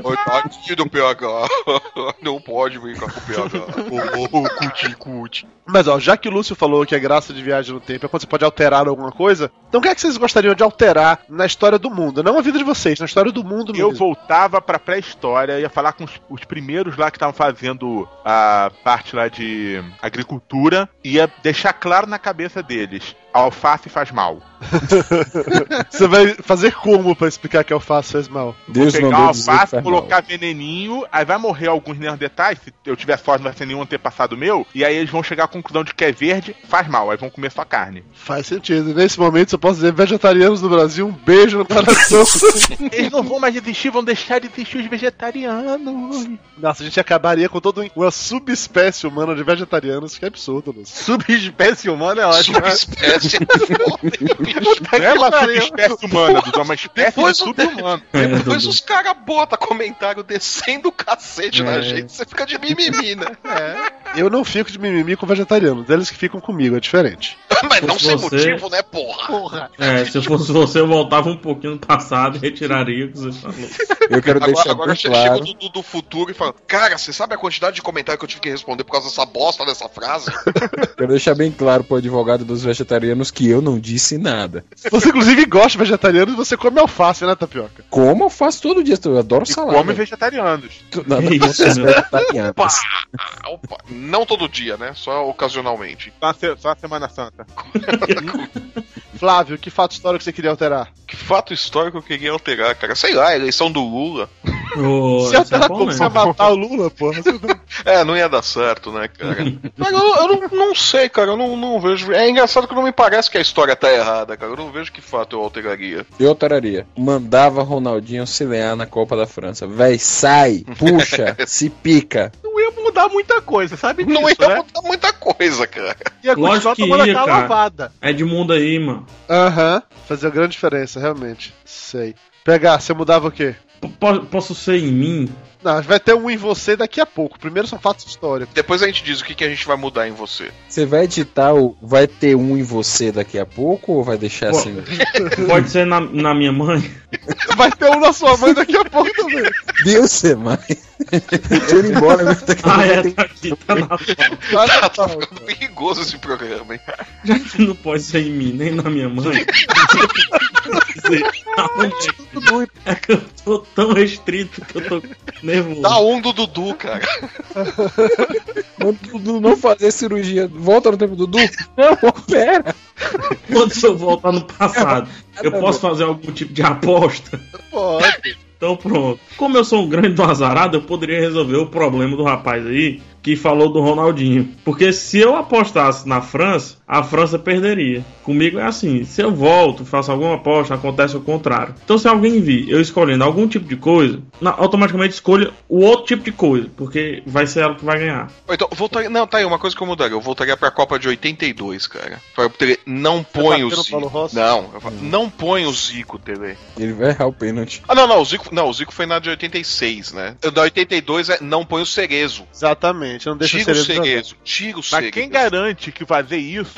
Coitadinho do PH. Não pode brincar com o PH. Ô, ô, cuti, cuti. Mas ó, já que o Lúcio falou que a graça de viagem no tempo é quando você pode alterar alguma coisa, então o que é que vocês gostariam de alterar na história do mundo? Não a vida de vocês, na história do mundo Eu mesmo. voltava pra pré-história, ia falar com os, os primeiros lá que estavam fazendo a parte lá de agricultura, ia deixar claro na cabeça deles: a alface faz mal. Você vai fazer como pra explicar que alface faz mal? Deus Pegar a alface, colocar veneninho, aí vai morrer alguns neandertais, se eu tiver sorte não vai ser nenhum antepassado meu, e aí eles vão chegar à conclusão de que é verde, faz mal, aí vão comer só carne. Faz sentido. Nesse momento, eu posso dizer, vegetarianos do Brasil, um beijo no coração. Eles não vão mais existir, vão deixar de existir os vegetarianos. Nossa, a gente acabaria com toda uma subespécie humana de vegetarianos, que é absurdo. Subespécie humana é ótimo. né? Subespécie é foda, é uma subespécie humana, Dudu, é uma espécie Depois de o- sub-humano. É, Depois Dudu. os caras botam comentário descendo o cacete na É. gente, você fica de mimimi, né? Eu não fico de mimimi com vegetarianos, eles que ficam comigo, é diferente. Mas não Se sem você- motivo, né, porra? Porra. É, se eu fosse você, eu voltava um pouquinho no passado e retiraria o que você falou. Eu quero Agora, deixar agora bem claro. chega o Dudu do futuro e fala: Cara, você sabe a quantidade de comentário que eu tive que responder por causa dessa bosta dessa frase? Quero deixar bem claro pro advogado dos vegetarianos que eu não disse nada. Você, inclusive, gosta de vegetariano e você come alface, né, Tapioca? Como faço todo dia, eu adoro E salada. come vegetarianos. Contra isso, os meu? vegetarianos. Opa! Opa! Não todo dia, né? Só ocasionalmente. Só a, se- só a Semana Santa. Flávio, que fato histórico você queria alterar? Que fato histórico eu queria alterar, cara? Sei lá, a eleição do Lula. Isso é alterar como né? você ia matar o Lula, porra? É, não ia dar certo, né, cara? Mas eu, eu não, não sei, cara, eu não, não vejo. É engraçado que não me parece que a história tá errada, cara. Eu não vejo que fato eu alteraria. Eu alteraria. Mandava Ronaldinho auxiliar na Copa da França. Véi, sai, puxa, se pica. Não mudar muita coisa, sabe disso, Não ia né? mudar muita coisa, cara. Ia Lógico continuar que tomando ia, aquela cara. lavada. Edmundo aí, mano. Aham. Fazia grande diferença, realmente. Sei. Pegar, você mudava o quê? P- po- Posso ser em mim? Não, vai ter um em você daqui a pouco. Primeiro são fatos históricos. Depois a gente diz o que, que a gente vai mudar em você. Você vai editar o. Vai ter um em você daqui a pouco ou vai deixar Pô. assim? Pode ser na, na minha mãe? Vai ter um na sua mãe daqui a pouco também. Deus é mais. Deixa ele embora. Daqui a Ah, é, tem- tá aqui, tá na foto. Tá, tá ficando perigoso esse programa, hein? Já que não pode ser em mim, nem na minha mãe. Aonde é que eu tô tão restrito que eu tô nervoso. Dá um do Dudu, cara. Manda o Dudu não fazer cirurgia. Volta no tempo, Dudu. Não, opera. Quando eu voltar no passado, eu posso fazer algum tipo de aposta? Pode. Então pronto. Como eu sou um grande do azarado, eu poderia resolver o problema do rapaz aí que falou do Ronaldinho. Porque se eu apostasse na França, a França perderia. Comigo é assim: se eu volto, faço alguma aposta, acontece o contrário. Então se alguém vir eu escolhendo algum tipo de coisa, automaticamente escolha o outro tipo de coisa, porque vai ser ela que vai ganhar. Então, voltaria. Não, tá aí, uma coisa que eu mudaria. Eu voltaria pra Copa de 82, cara. Não põe o bateu no Zico. Não, eu falo, não põe o Zico, TV. Ele vai errar o pênalti. Ah, não, não, o Zico, não, o Zico foi na de 86, né? O da 82 é não põe o Cerezo. Exatamente. Não deixa Tira o o. Cerezo. Tira o Mas quem garante que fazer isso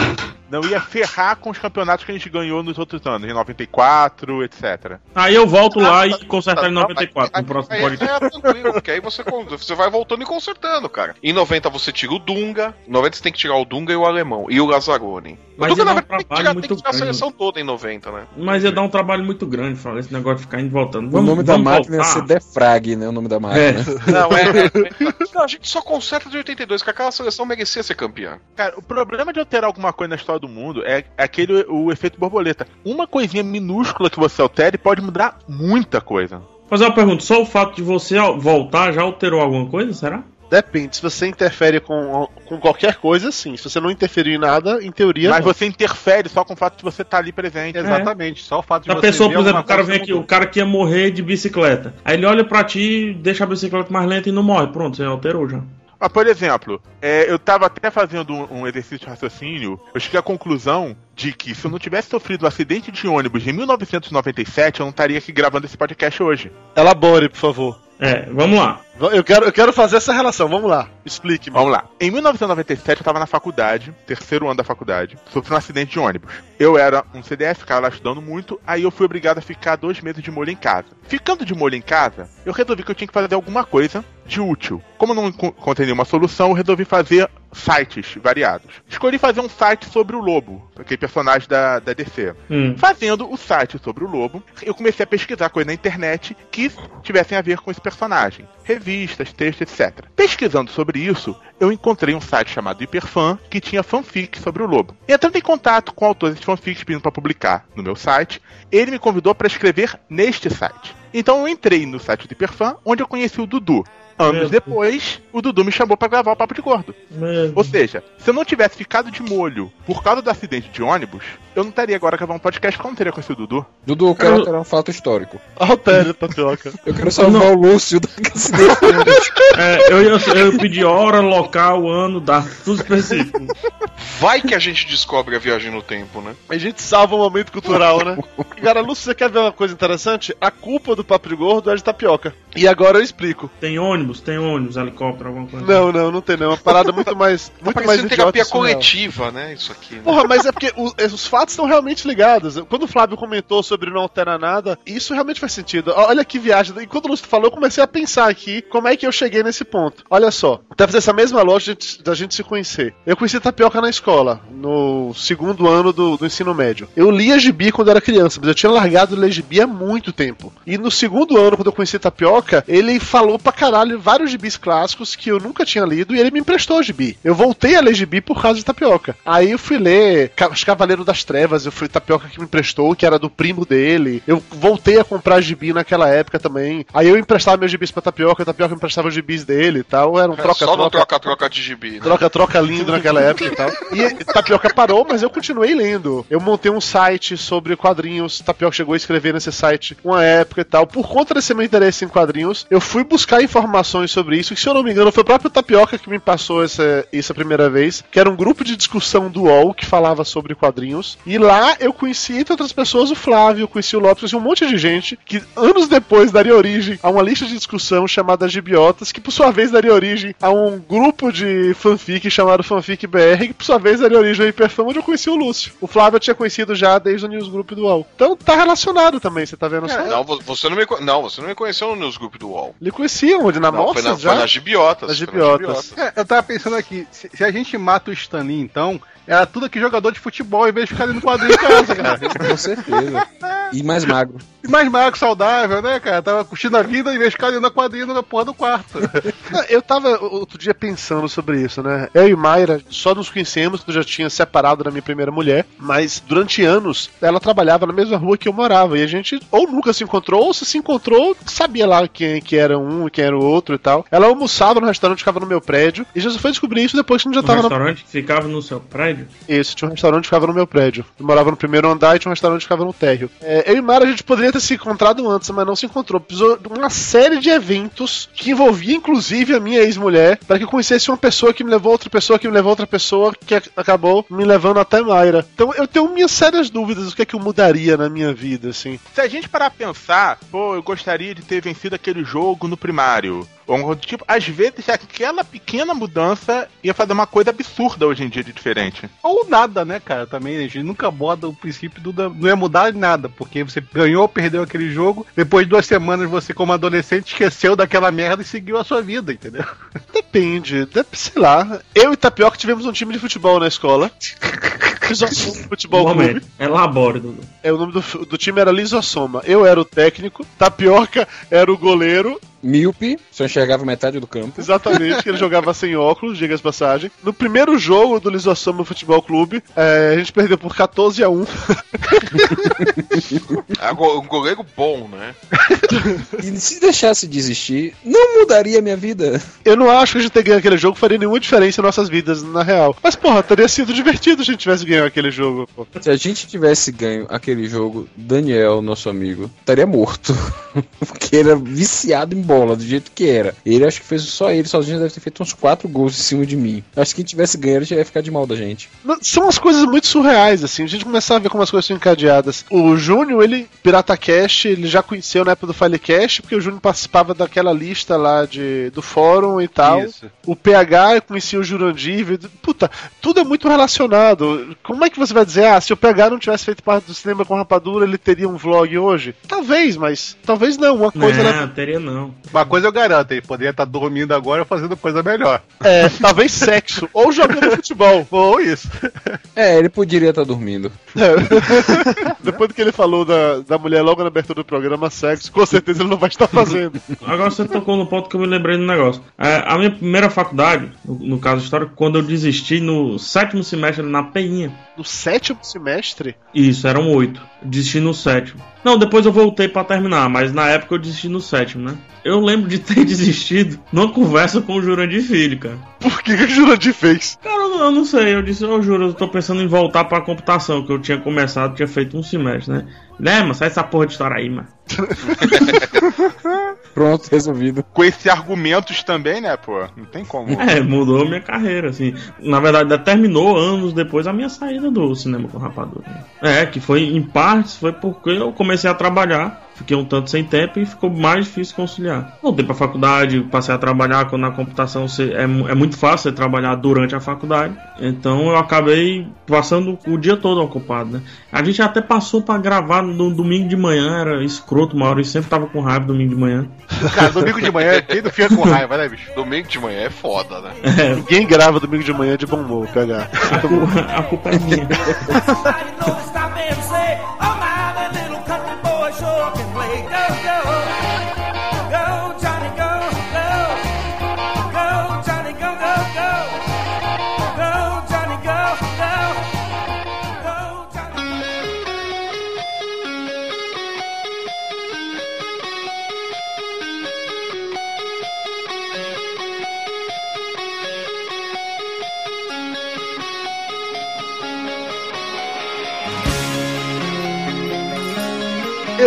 não ia ferrar com os campeonatos que a gente ganhou nos outros anos, em 94, etc. Aí eu volto lá Ah, e consertar em tá, 94 aí- no próximo aí- podcast. é tranquilo, porque aí você, você vai voltando e consertando, cara. Em 90 você tira o Dunga, em 90 você tem que tirar o Dunga e o Alemão, e o Lazzaroni. Mas o Dunga, na é um verdade, tem que trabalho tirar, muito tem que tirar a grande. seleção toda em 90, né? Mas ia dar um trabalho muito grande, falar esse negócio de ficar indo e voltando. o Vamos, nome da máquina ia voltar. ser Defrag, né? O nome da máquina. É. Não, é, é- Não, a gente só conserta de 82, que aquela seleção merecia ser campeã. Cara, o problema de alterar alguma coisa na história do mundo é aquele o efeito borboleta. Uma coisinha minúscula que você altere pode mudar muita coisa. Fazer uma pergunta: só o fato de você voltar já alterou alguma coisa? Será? Depende, se você interfere com, com qualquer coisa, sim. Se você não interferir em nada, em teoria. Mas não. você interfere só com o fato de você estar ali presente. Exatamente, só o fato de A você pessoa, ver por exemplo, o cara vem aqui, mudou. o cara que ia morrer de bicicleta. Aí ele olha pra ti, deixa a bicicleta mais lenta e não morre. Pronto, você alterou já. Mas, por exemplo, é, eu tava até fazendo um, um exercício de raciocínio, eu cheguei à conclusão de que se eu não tivesse sofrido um acidente de ônibus em 1997, eu não estaria aqui gravando esse podcast hoje. Elabore, por favor. É, vamos lá. Eu quero, eu quero fazer essa relação, vamos lá. Explique-me. Vamos lá. Em 1997, eu tava na faculdade, terceiro ano da faculdade, sofri um acidente de ônibus. Eu era um CDF, ficava lá estudando muito, aí eu fui obrigado a ficar dois meses de molho em casa. Ficando de molho em casa, eu resolvi que eu tinha que fazer alguma coisa de útil. Como eu não enco- encontrei nenhuma solução, eu resolvi fazer sites variados. Escolhi fazer um site sobre o Lobo, aquele personagem da, da DC. Hum. Fazendo o site sobre o Lobo, eu comecei a pesquisar coisas na internet que tivessem a ver com esse personagem. Revistas, textos, etc. Pesquisando sobre isso, eu encontrei um site chamado Hiperfan que tinha fanfic sobre o Lobo. Entrando em contato com autores de fanfics pedindo para publicar no meu site, ele me convidou para escrever neste site. Então eu entrei no site do Hiperfan, onde eu conheci o Dudu. Anos depois, o Dudu me chamou para gravar o Papo de Gordo. Meu Ou seja, se eu não tivesse ficado de molho por causa do acidente de ônibus, Eu não teria agora gravar um podcast porque eu não teria conhecido o Dudu. Dudu, eu quero alterar um fato histórico. Altério, tapioca. Eu quero salvar Não. o Lúcio acidente. É, eu, ia- eu pedi hora, local, ano, data, tudo específico. Vai que a gente descobre a viagem no tempo, né? A gente salva um momento cultural, né? Cara, Lúcio, você quer ver uma coisa interessante? A culpa do Papo de Gordo é de tapioca. E agora eu explico. Tem ônibus, tem ônibus, helicóptero, alguma coisa. Não, não, não tem não. É uma parada muito mais, Tá muito mais idiota terapia coletiva, né? Isso aqui. Né? Porra, mas é porque o- os fatos estão realmente ligados. Quando o Flávio comentou sobre não altera nada, isso realmente faz sentido. Olha que viagem. E quando o Lúcio falou, eu comecei a pensar aqui como é que eu cheguei nesse ponto. Olha só, deve ser essa mesma loja da gente se conhecer. Eu conheci tapioca na escola, no segundo ano do, do ensino médio. Eu lia gibi quando era criança, mas eu tinha largado de ler gibi há muito tempo. E no segundo ano, quando eu conheci tapioca, ele falou pra caralho vários gibis clássicos que eu nunca tinha lido e ele me emprestou gibi. Eu voltei a ler gibi por causa de tapioca. Aí eu fui ler Ca- Os Cavaleiros das Trevas, eu fui tapioca que me emprestou, que era do primo dele. Eu voltei a comprar gibi naquela época também. Aí eu emprestava meus gibis pra tapioca, a tapioca emprestava os gibis dele e tal. Era um É só no troca-troca. troca-troca de gibi, né? Troca-troca lindo naquela época e tal. E Tapioca parou, mas eu continuei lendo. Eu montei um site sobre quadrinhos. Tapioca chegou a escrever nesse site uma época e tal. Por conta desse meu interesse em quadrinhos, eu fui buscar informações sobre isso. E se eu não me engano, foi o próprio Tapioca que me passou essa, isso a primeira vez. Que era um grupo de discussão do UOL que falava sobre quadrinhos. E lá eu conheci, entre outras pessoas, o Flávio, conheci o Lopes, conheci um monte de gente que anos depois daria origem a uma lista de discussão chamada Gibiotas, que por sua vez daria origem a um grupo de fanfic chamado Fanfic BR, que por sua vez daria origem ao Hiperfama, onde eu conheci o Lúcio. O Flávio eu tinha conhecido já desde o newsgroup do UOL. Então tá relacionado também, você tá vendo só? Não, vo- você não me, não, você não me conheceu no newsgroup do UOL. Ele conhecia onde? Na Não, foi na, já? foi na Gibiotas. Nas foi Gibiotas. É, eu tava pensando aqui, se, se a gente mata o Stanley, então, era tudo aqui jogador de futebol, em vez de ficar ali no quadrinho em casa, cara. Com certeza. E mais magro. E mais magro, saudável, né, cara? Tava curtindo a vida em vez de ficar ali na quadrinha na porra do quarto. Eu tava outro dia pensando sobre isso, né? Eu e Mayra só nos conhecemos quando eu já tinha separado da minha primeira mulher, mas durante anos ela trabalhava na mesma rua que eu morava e a gente ou nunca se encontrou, ou se se encontrou, sabia lá quem que era um e quem era o outro e tal. Ela almoçava no restaurante que ficava no meu prédio e já só foi descobrir isso depois que a gente já tava na... restaurante que ficava no seu prédio. Isso, tinha um restaurante que ficava no meu prédio. Eu morava no primeiro andar e tinha um restaurante que ficava no térreo. É, eu e Mara, a gente poderia ter se encontrado antes, mas não se encontrou. Precisou de uma série de eventos que envolvia, inclusive, a minha ex-mulher, para que eu conhecesse uma pessoa que me levou a outra pessoa, que me levou a outra pessoa, que ac- acabou me levando até Mayra. Então eu tenho minhas sérias dúvidas do que é que eu mudaria na minha vida, assim. Se a gente parar pra pensar, pô, eu gostaria de ter vencido aquele jogo no primário. Ou algo do tipo, às vezes aquela pequena mudança ia fazer uma coisa absurda hoje em dia de diferente. Ou nada, né, cara? Também a gente nunca aborda o princípio do não ia mudar nada, porque você ganhou, perdeu aquele jogo, depois de duas semanas você, como adolescente, esqueceu daquela merda e seguiu a sua vida, entendeu? Depende, dep- sei lá. Eu e Tapioca tivemos um time de futebol na escola. Lisossoma Futebol Clube. Momento. Elabore, Dudu. É, o nome do, do time era Lisossoma. Eu era o técnico, Tapioca era o goleiro, Míope, só enxergava metade do campo. exatamente, que ele jogava sem óculos, diga as passagem. No primeiro jogo do Lisossoma Futebol Clube, é, a gente perdeu por 14 a 1 É go- um goleiro bom, né? E se deixasse de existir, não mudaria a minha vida. Eu não acho que a gente ter ganho aquele jogo faria nenhuma diferença em nossas vidas, na real. Mas, porra, teria sido divertido se a gente tivesse ganho aquele jogo. pô. Se a gente tivesse ganho aquele jogo, Daniel, nosso amigo, estaria morto. Porque ele era viciado em bola, do jeito que era. Ele acho que fez só ele sozinho, deve ter feito uns 4 gols em cima de mim. Acho que quem tivesse ganho, ele já ia ficar de mal da gente. São as coisas muito surreais, assim. A gente começava a ver como as coisas são encadeadas. O Júnior, ele, Pirata Cash, ele já conheceu na época do Filecast, porque o Júnior participava daquela lista lá de, do fórum e tal. Isso. O PH, eu conhecia o Jurandir. Puta, tudo é muito relacionado. Como é que você vai dizer, ah, se o PH não tivesse feito parte do cinema com rapadura, ele teria um vlog hoje? Talvez, mas talvez não. Uma coisa não, era- teria não. Uma coisa eu garanto, ele poderia estar dormindo agora fazendo coisa melhor. é, talvez sexo, ou jogando futebol. Ou isso. É, ele poderia estar dormindo. É. Depois do que ele falou da, da mulher logo na abertura do programa, sexo, com certeza ele não vai estar fazendo. Agora você tocou no ponto que eu me lembrei do negócio. É, a minha primeira faculdade, no, no caso histórico, quando eu desisti no sétimo semestre na Peinha. No sétimo semestre? Isso, eram oito. Desisti no sétimo. Não, depois eu voltei pra terminar, mas na época eu desisti no sétimo, né? Eu lembro de ter desistido numa conversa com o Jurandir Filho, cara. Por que, que o Jurandir fez? Cara, Eu, eu não sei, eu disse, eu juro, eu tô pensando em voltar pra computação, que eu tinha começado, tinha feito um semestre, né? Né, mano, sai essa porra de história aí, mano. Pronto, resolvido. Com esses argumentos também, né, pô? Não tem como. É, mudou minha carreira, assim. Na verdade, ainda terminou anos depois a minha saída do cinema com rapadura. É, que foi, em partes, foi porque eu comecei a trabalhar, fiquei um tanto sem tempo e ficou mais difícil conciliar. Voltei pra faculdade, passei a trabalhar quando na computação você, é, é muito fácil você trabalhar durante a faculdade. Então eu acabei passando o dia todo ocupado, né? A gente até passou pra gravar no domingo de manhã, era escroto, Maurício sempre tava com raiva domingo de manhã. Cara, domingo de manhã, quem não fica com raiva, né, bicho? Domingo de manhã é foda, né? É, Ninguém grava domingo de manhã de bom humor, pegar. a, culpa, a culpa é minha.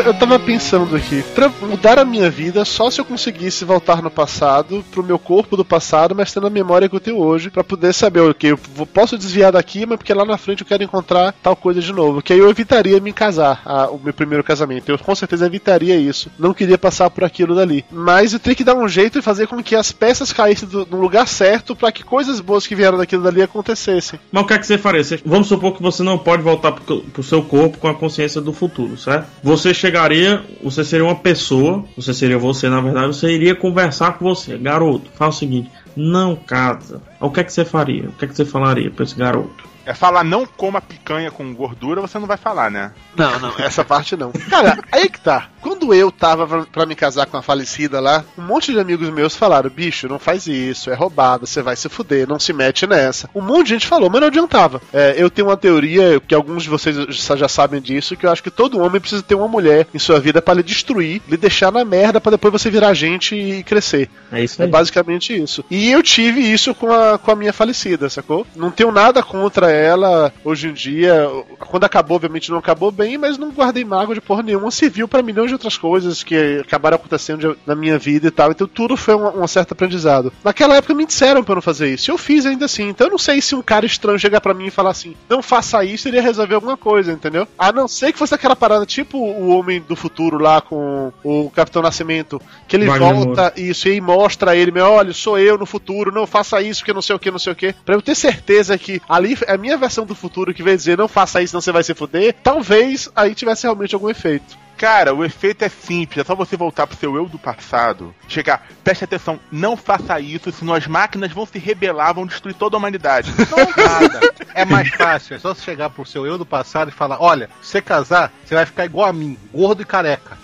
Eu, tava pensando aqui, mudar a minha vida, só se eu conseguisse voltar no passado, pro meu corpo do passado, mas tendo a memória que eu tenho hoje, pra poder saber o que eu posso desviar daqui, mas porque lá na frente eu quero encontrar tal coisa de novo. Que aí eu evitaria me casar, a- o meu primeiro casamento. Eu com certeza evitaria isso. Não queria passar por aquilo dali. Mas eu teria que dar um jeito e fazer com que as peças caíssem do- no lugar certo pra que coisas boas que vieram daquilo dali acontecessem. Mas o que é que você faria? Vamos supor que você não pode voltar pro, pro seu corpo com a consciência do futuro, certo? Você chegaria, você seria uma pessoa, você seria você na verdade, você iria conversar com você. Garoto, fala o seguinte: não casa. O que é que você faria? O que é que você falaria pra esse garoto? É falar não coma picanha com gordura, você não vai falar, né? Não, não, essa parte não. Cara, aí que tá. Quando eu tava pra, pra me casar com a falecida lá, um monte de amigos meus falaram: bicho, não faz isso, é roubada, você vai se fuder, não se mete nessa. Um monte de gente falou, mas não adiantava. É, eu tenho uma teoria, que alguns de vocês já sabem disso, que eu acho que todo homem precisa ter uma mulher em sua vida pra lhe destruir, lhe deixar na merda pra depois você virar gente e crescer. É isso É aí. basicamente isso. E eu tive isso com a, com a minha falecida, sacou? Não tenho nada contra ela hoje em dia. Quando acabou, obviamente não acabou bem, mas não guardei mágoa de porra nenhuma. Serviu pra milhões de outras coisas que acabaram acontecendo na minha vida e tal. Então tudo foi um, um certo aprendizado. Naquela época me disseram pra eu não fazer isso. Eu fiz ainda assim. Então eu não sei se um cara estranho chegar pra mim e falar assim: não faça isso, iria resolver alguma coisa, entendeu? A não ser que fosse aquela parada tipo o Homem do Futuro lá com o Capitão Nascimento, que ele Wagner volta isso e mostra a ele, meu, olha, sou eu no futuro, não faça isso, que não sei o que, não sei o que. Pra eu ter certeza que ali é minha versão do futuro que veio dizer não faça isso, não você vai se fuder, talvez aí tivesse realmente algum efeito. Cara, o efeito é simples, é só você voltar pro seu eu do passado, chegar, preste atenção, não faça isso, senão as máquinas vão se rebelar, vão destruir toda a humanidade. Nada. É mais fácil, é só você chegar pro seu eu do passado e falar: olha, se você casar, você vai ficar igual a mim, gordo e careca.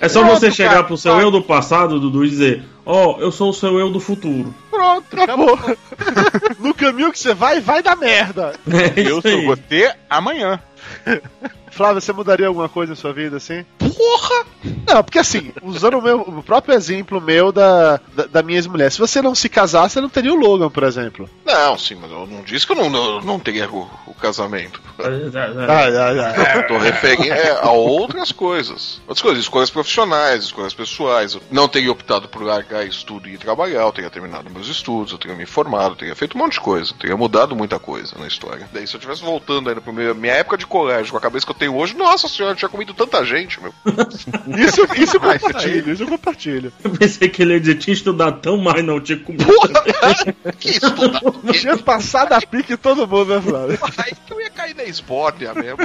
É só Pronto, você chegar cara. pro seu eu do passado, Dudu, e dizer: Ó, eu sou o seu eu do futuro. Pronto, acabou. no caminho que você vai, vai dar merda. É Eu sou aí. você amanhã. Flávio, você mudaria alguma coisa na sua vida assim? Porra! Não, porque assim, usando o, meu, o próprio exemplo meu da, da, da minha ex-mulher, se você não se casar, você não teria o Logan, por exemplo. Não, sim, mas eu não disse que eu não, não, não teria o, o casamento. É, é, é. Ah, ah, ah. Eu tô referindo é, a outras coisas. Outras coisas, escolhas profissionais, escolhas pessoais. Eu não teria optado por largar estudo e ir trabalhar, eu teria terminado meus estudos, eu teria me formado, eu teria feito um monte de coisa, eu teria mudado muita coisa na história. Daí se eu tivesse voltando ainda pra minha, minha época de colégio, com a cabeça que eu tenho hoje, nossa senhora, eu tinha comido tanta gente, meu. Isso, isso eu compartilho, isso eu compartilho. Eu pensei que ele ia dizer: tinha estudado tão mais, não tinha comido. que estudado. Tinha passado a pique todo mundo, né, Flávio? Aí que eu ia cair na Esbórnia mesmo.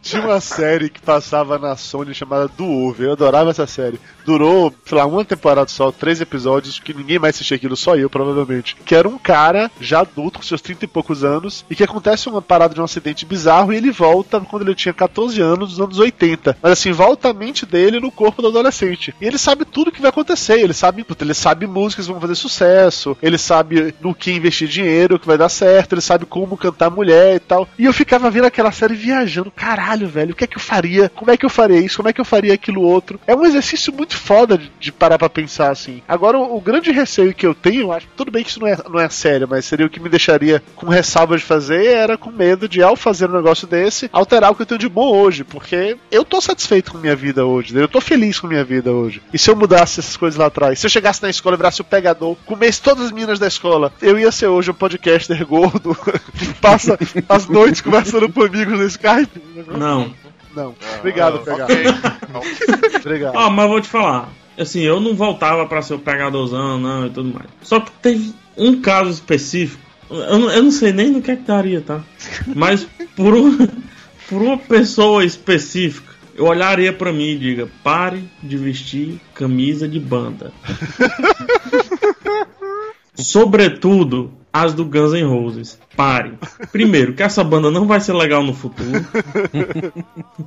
Tinha uma série que passava na Sony chamada Do Over. Eu adorava essa série. Durou, sei lá, uma temporada só, três episódios, que ninguém mais assistia aquilo, só eu, provavelmente. Que era um cara já adulto, com seus 30 e poucos anos, e que acontece uma parada de um acidente bizarro e ele volta quando ele tinha 14 anos, nos anos 80. Mas assim, volta a mente dele no corpo do adolescente. E ele sabe tudo que vai acontecer. Ele sabe, ele sabe músicas que vão fazer sucesso, ele sabe no que investir dinheiro, que vai dar certo, ele sabe como cantar mulher e tal. E eu ficava vendo aquela série viajando. Caralho, velho, o que é que eu faria? Como é que eu faria isso? Como é que eu faria aquilo outro? É um exercício muito foda de, de parar pra pensar assim. Agora, o, o grande receio que eu tenho, acho, tudo bem que isso não é, não é sério, mas seria o que me deixaria com ressalva de fazer, era com medo de, ao fazer um negócio desse, alterar o que eu tenho de bom hoje. Porque eu tô satisfeito com minha vida hoje, né? eu tô feliz com minha vida hoje. E se eu mudasse essas coisas lá atrás? Se eu chegasse na escola, virasse o pegador, comesse todas as meninas da escola, eu ia ser hoje um podcaster gordo, que passa as noites conversando com amigos no Skype? Não. Não. Obrigado, Ah, pegador. ok. Obrigado. Ó, mas vou te falar. Assim, eu não voltava pra ser o pegadorzão, não, e tudo mais. Só que teve um caso específico. Eu, não- eu não sei nem no que é que daria, tá? Mas por, um, por uma pessoa específica, eu olharia pra mim e diga: pare de vestir camisa de banda. Sobretudo as do Guns N' Roses. Pare. Primeiro, que essa banda não vai ser legal no futuro.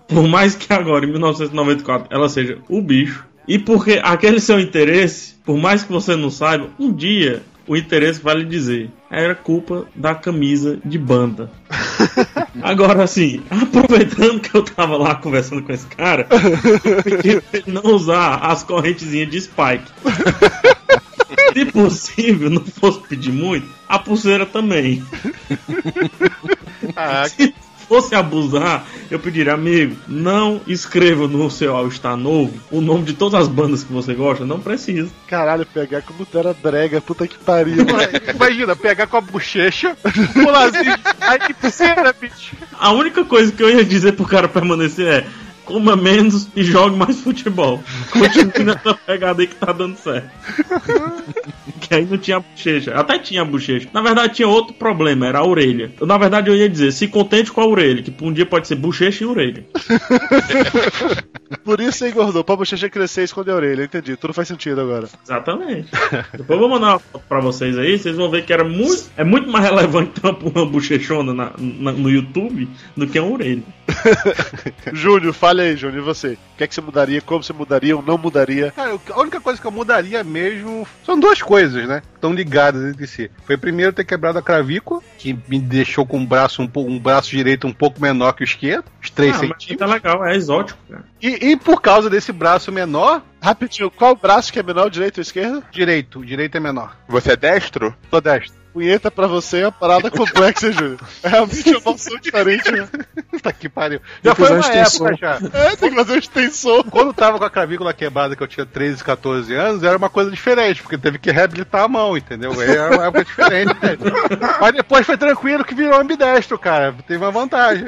Por mais que agora, em 1994, ela seja o bicho. E porque aquele seu interesse, por mais que você não saiba, um dia o interesse vai lhe dizer. Era culpa da camisa de banda. Agora, assim, aproveitando que eu tava lá conversando com esse cara, eu não usar as correntezinhas de Spike. Se possível, não fosse pedir muito, a pulseira também. Ah, Se fosse abusar, eu pediria, amigo, não escreva no seu All-Star novo o nome de todas as bandas que você gosta, não precisa. Caralho, pegar como tu era brega, puta que pariu. Imagina, pegar com a bochecha, pulazinho, aí que pulseira, bicho. A única coisa que eu ia dizer pro cara permanecer é coma menos e jogue mais futebol. Continue nessa pegada aí que tá dando certo. que aí não tinha bochecha. Até tinha bochecha. Na verdade, tinha outro problema, era a orelha. Eu, na verdade, eu ia dizer, se contente com a orelha, que um dia pode ser bochecha e orelha. Por isso você engordou, pra bochecha crescer e esconder a orelha. Entendi, tudo faz sentido agora. Exatamente. Depois eu vou mandar uma foto pra vocês aí, vocês vão ver que era muito, é muito mais relevante ter uma, bochechona na- na- no YouTube do que uma orelha. Júnior, fale aí, Júnior, e você? O que é que você mudaria? Como você mudaria ou não mudaria? Cara, a única coisa que eu mudaria mesmo são duas coisas, né? Estão ligadas entre si. Foi primeiro ter quebrado a clavícula, que me deixou com um braço um, um braço direito um pouco menor que o esquerdo, uns 3 Ah, mas centímetros. tá legal, é exótico, cara. E, e por causa desse braço menor, Rapidinho, qual braço que é menor, o direito ou esquerdo? direito, o direito é menor. Você é destro? Tô destro. Punheta pra você é uma parada complexa, Júnior. É realmente uma opção diferente, né? Puta que pariu. Já foi uma extensão. época já. É, tem que fazer um extensor. Quando eu tava com a clavícula quebrada, que eu tinha 13, 14 anos, era uma coisa diferente, porque teve que reabilitar a mão, entendeu? Aí Era uma época diferente. né? Mas depois foi tranquilo que virou ambidestro, cara. Teve uma vantagem.